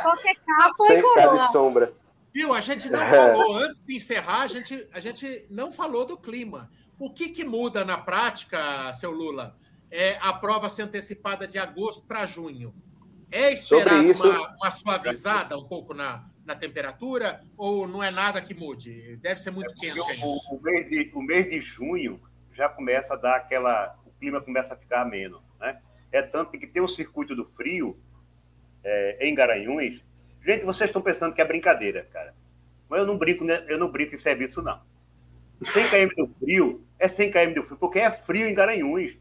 Qualquer capa Sem e coroa. de sombra. Viu? A gente não falou, antes de encerrar, a gente, a gente não falou do clima. O que, que muda na prática, seu Lula? É a prova ser antecipada de agosto para junho. É esperado isso... uma, uma, suavizada um pouco na, na temperatura ou não é nada que mude? Deve ser muito é quente. O, o, mês de, o mês de junho já começa a dar aquela. O clima começa a ficar ameno. Né? É tanto que tem um circuito do frio é, em Garanhuns. Gente, vocês estão pensando que é brincadeira, cara. Mas eu não brinco, né? eu não brinco em serviço, não. 100 km do frio é 100 km do frio, porque é frio em Garanhuns.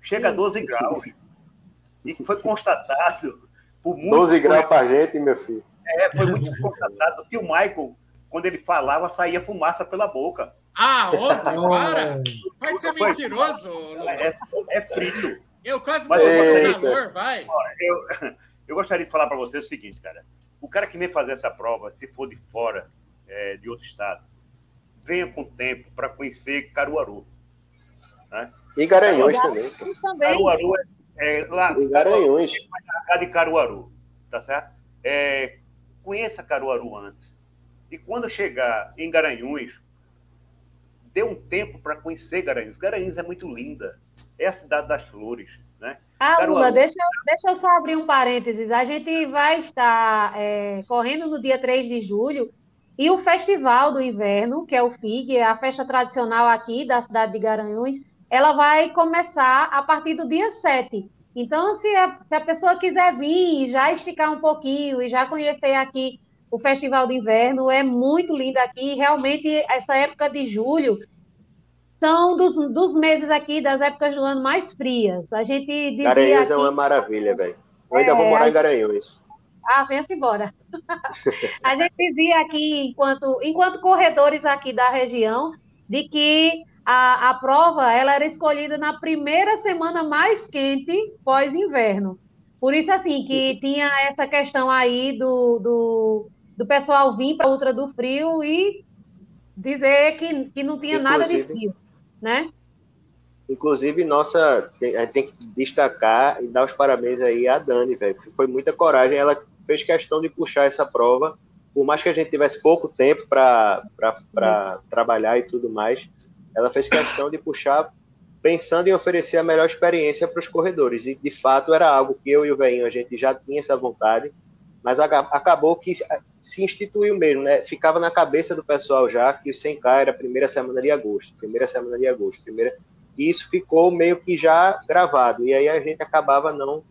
Chega a 12 graus. E foi constatado por 12 graus para gente, meu filho. É, foi muito constatado que o Michael, quando ele falava, saía fumaça pela boca. Ah, óbvio, para! Pode ser mentiroso. É, é frio. Eu quase morri no calor, vai. Eu, eu gostaria de falar para você o seguinte, cara. O cara que vem fazer essa prova, se for de fora, é, de outro estado, venha com tempo para conhecer Caruaru. Né? E Garanhuns também. Caruaru é é, lá, em Garanhuns. de Caruaru, tá certo? É, conheça Caruaru antes. E quando chegar em Garanhuns, dê um tempo para conhecer Garanhuns. Garanhuns é muito linda. É a cidade das flores, né? Ah, Caruaru... Lula, deixa, deixa eu só abrir um parênteses. A gente vai estar é, correndo no dia 3 de julho e o Festival do Inverno, que é o FIG, é a festa tradicional aqui da cidade de Garanhuns, ela vai começar a partir do dia 7. Então, se a, se a pessoa quiser vir, já esticar um pouquinho e já conhecer aqui o Festival de Inverno, é muito lindo aqui. Realmente, essa época de julho são dos, dos meses aqui, das épocas do ano mais frias. A gente dizia Garanhuns é aqui... é uma maravilha, velho. Eu ainda é, vou morar em Garanhuns. Ah, venha-se embora. a gente dizia aqui, enquanto, enquanto corredores aqui da região, de que a, a prova ela era escolhida na primeira semana mais quente pós-inverno. Por isso, assim, que tinha essa questão aí do, do, do pessoal vir para a Ultra do Frio e dizer que, que não tinha nada de frio, né? Inclusive, nossa, a gente tem que destacar e dar os parabéns aí à Dani, velho. Foi muita coragem. Ela fez questão de puxar essa prova, por mais que a gente tivesse pouco tempo para uhum. trabalhar e tudo mais, ela fez questão de puxar pensando em oferecer a melhor experiência para os corredores. E, de fato, era algo que eu e o Veinho, a gente já tinha essa vontade, mas acabou que se instituiu mesmo, né? Ficava na cabeça do pessoal já que o 100K era a primeira semana de agosto, primeira semana de agosto, primeira e isso ficou meio que já gravado. E aí a gente acabava não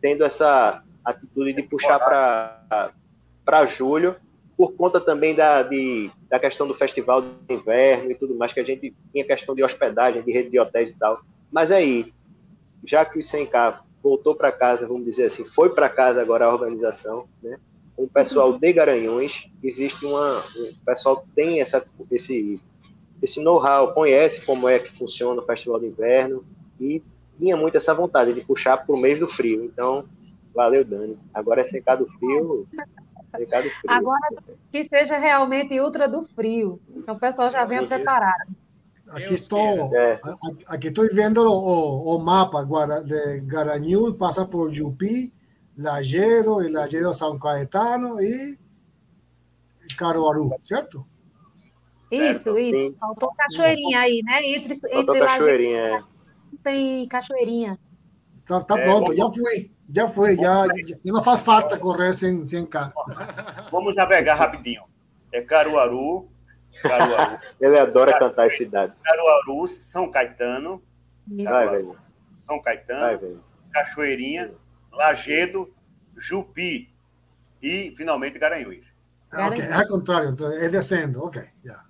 tendo essa atitude de puxar para julho, por conta também da, de, da questão do festival de inverno e tudo mais, que a gente tinha questão de hospedagem, de rede de hotéis e tal. Mas aí, já que o 100K voltou para casa, vamos dizer assim, foi para casa agora a organização, né? O pessoal de Garanhuns, existe uma. O pessoal tem essa, esse esse know-how, conhece como é que funciona o Festival de Inverno e tinha muito essa vontade de puxar para o mês do frio. Então, valeu, Dani. Agora é secado frio. Frio. Agora que seja realmente ultra do frio. Então o pessoal já venha preparado. Aqui estou, é. aqui estou vendo o, o, mapa de Garanhuns, passa por Jupi, Lajedo, e Lajedo São Caetano e Caruaru, certo? Isso, isso. Sim. Faltou cachoeirinha aí, né? Entre, Faltou entre cachoeirinha, é. Tem cachoeirinha. Tá, tá é, pronto, já fui. Já foi, já, já, não faz falta correr sem, sem carro. Vamos navegar rapidinho. É Caruaru. Caruaru. Ele adora Caruaru, cantar as cidades. Caruaru, São Caetano. Caruaru, São Caetano. Vai, Cachoeirinha, Lagedo, Jupi e, finalmente, Garanhuns. Ok, é ao contrário, então, é descendo, ok, já.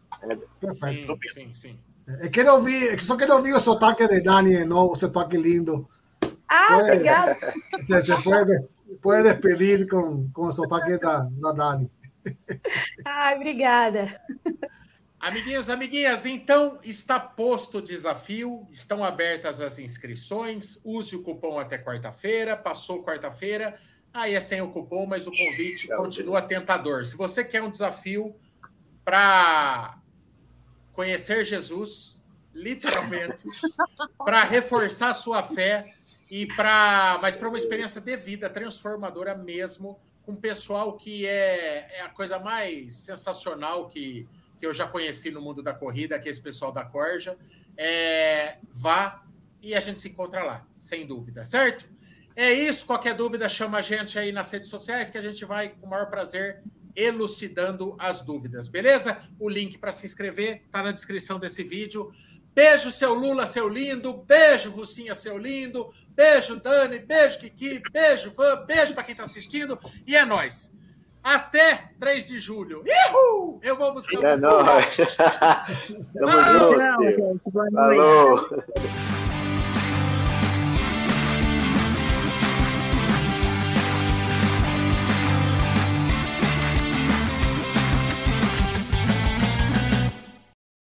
Perfeito. Sim, sim, sim. É, quero ouvir, só quero ouvir o sotaque de Dani de novo, o sotaque lindo. Ah, puede, obrigada. Se, se pode, pode despedir com, com o sotaque da, da Dani. Ai, obrigada. Amiguinhos, amiguinhas, então está posto o desafio, estão abertas as inscrições, use o cupom até quarta-feira, passou quarta-feira, aí é sem o cupom, mas o convite continua tentador. Se você quer um desafio para conhecer Jesus, literalmente, para reforçar sua fé e para, mas para uma experiência de vida transformadora mesmo, com pessoal que é, é a coisa mais sensacional que, que eu já conheci no mundo da corrida, que é esse pessoal da Corja. É, vá e a gente se encontra lá, sem dúvida, certo? É isso. Qualquer dúvida, chama a gente aí nas redes sociais que a gente vai, com o maior prazer, elucidando as dúvidas, beleza? O link para se inscrever está na descrição desse vídeo. Beijo, seu Lula, seu lindo. Beijo, Russinha, seu lindo. Beijo, Dani. Beijo, Kiki. Beijo, Van. Beijo para quem está assistindo. E é nóis. Até 3 de julho. Ihu! Eu vou buscar. É nóis. Tamo junto. Falou.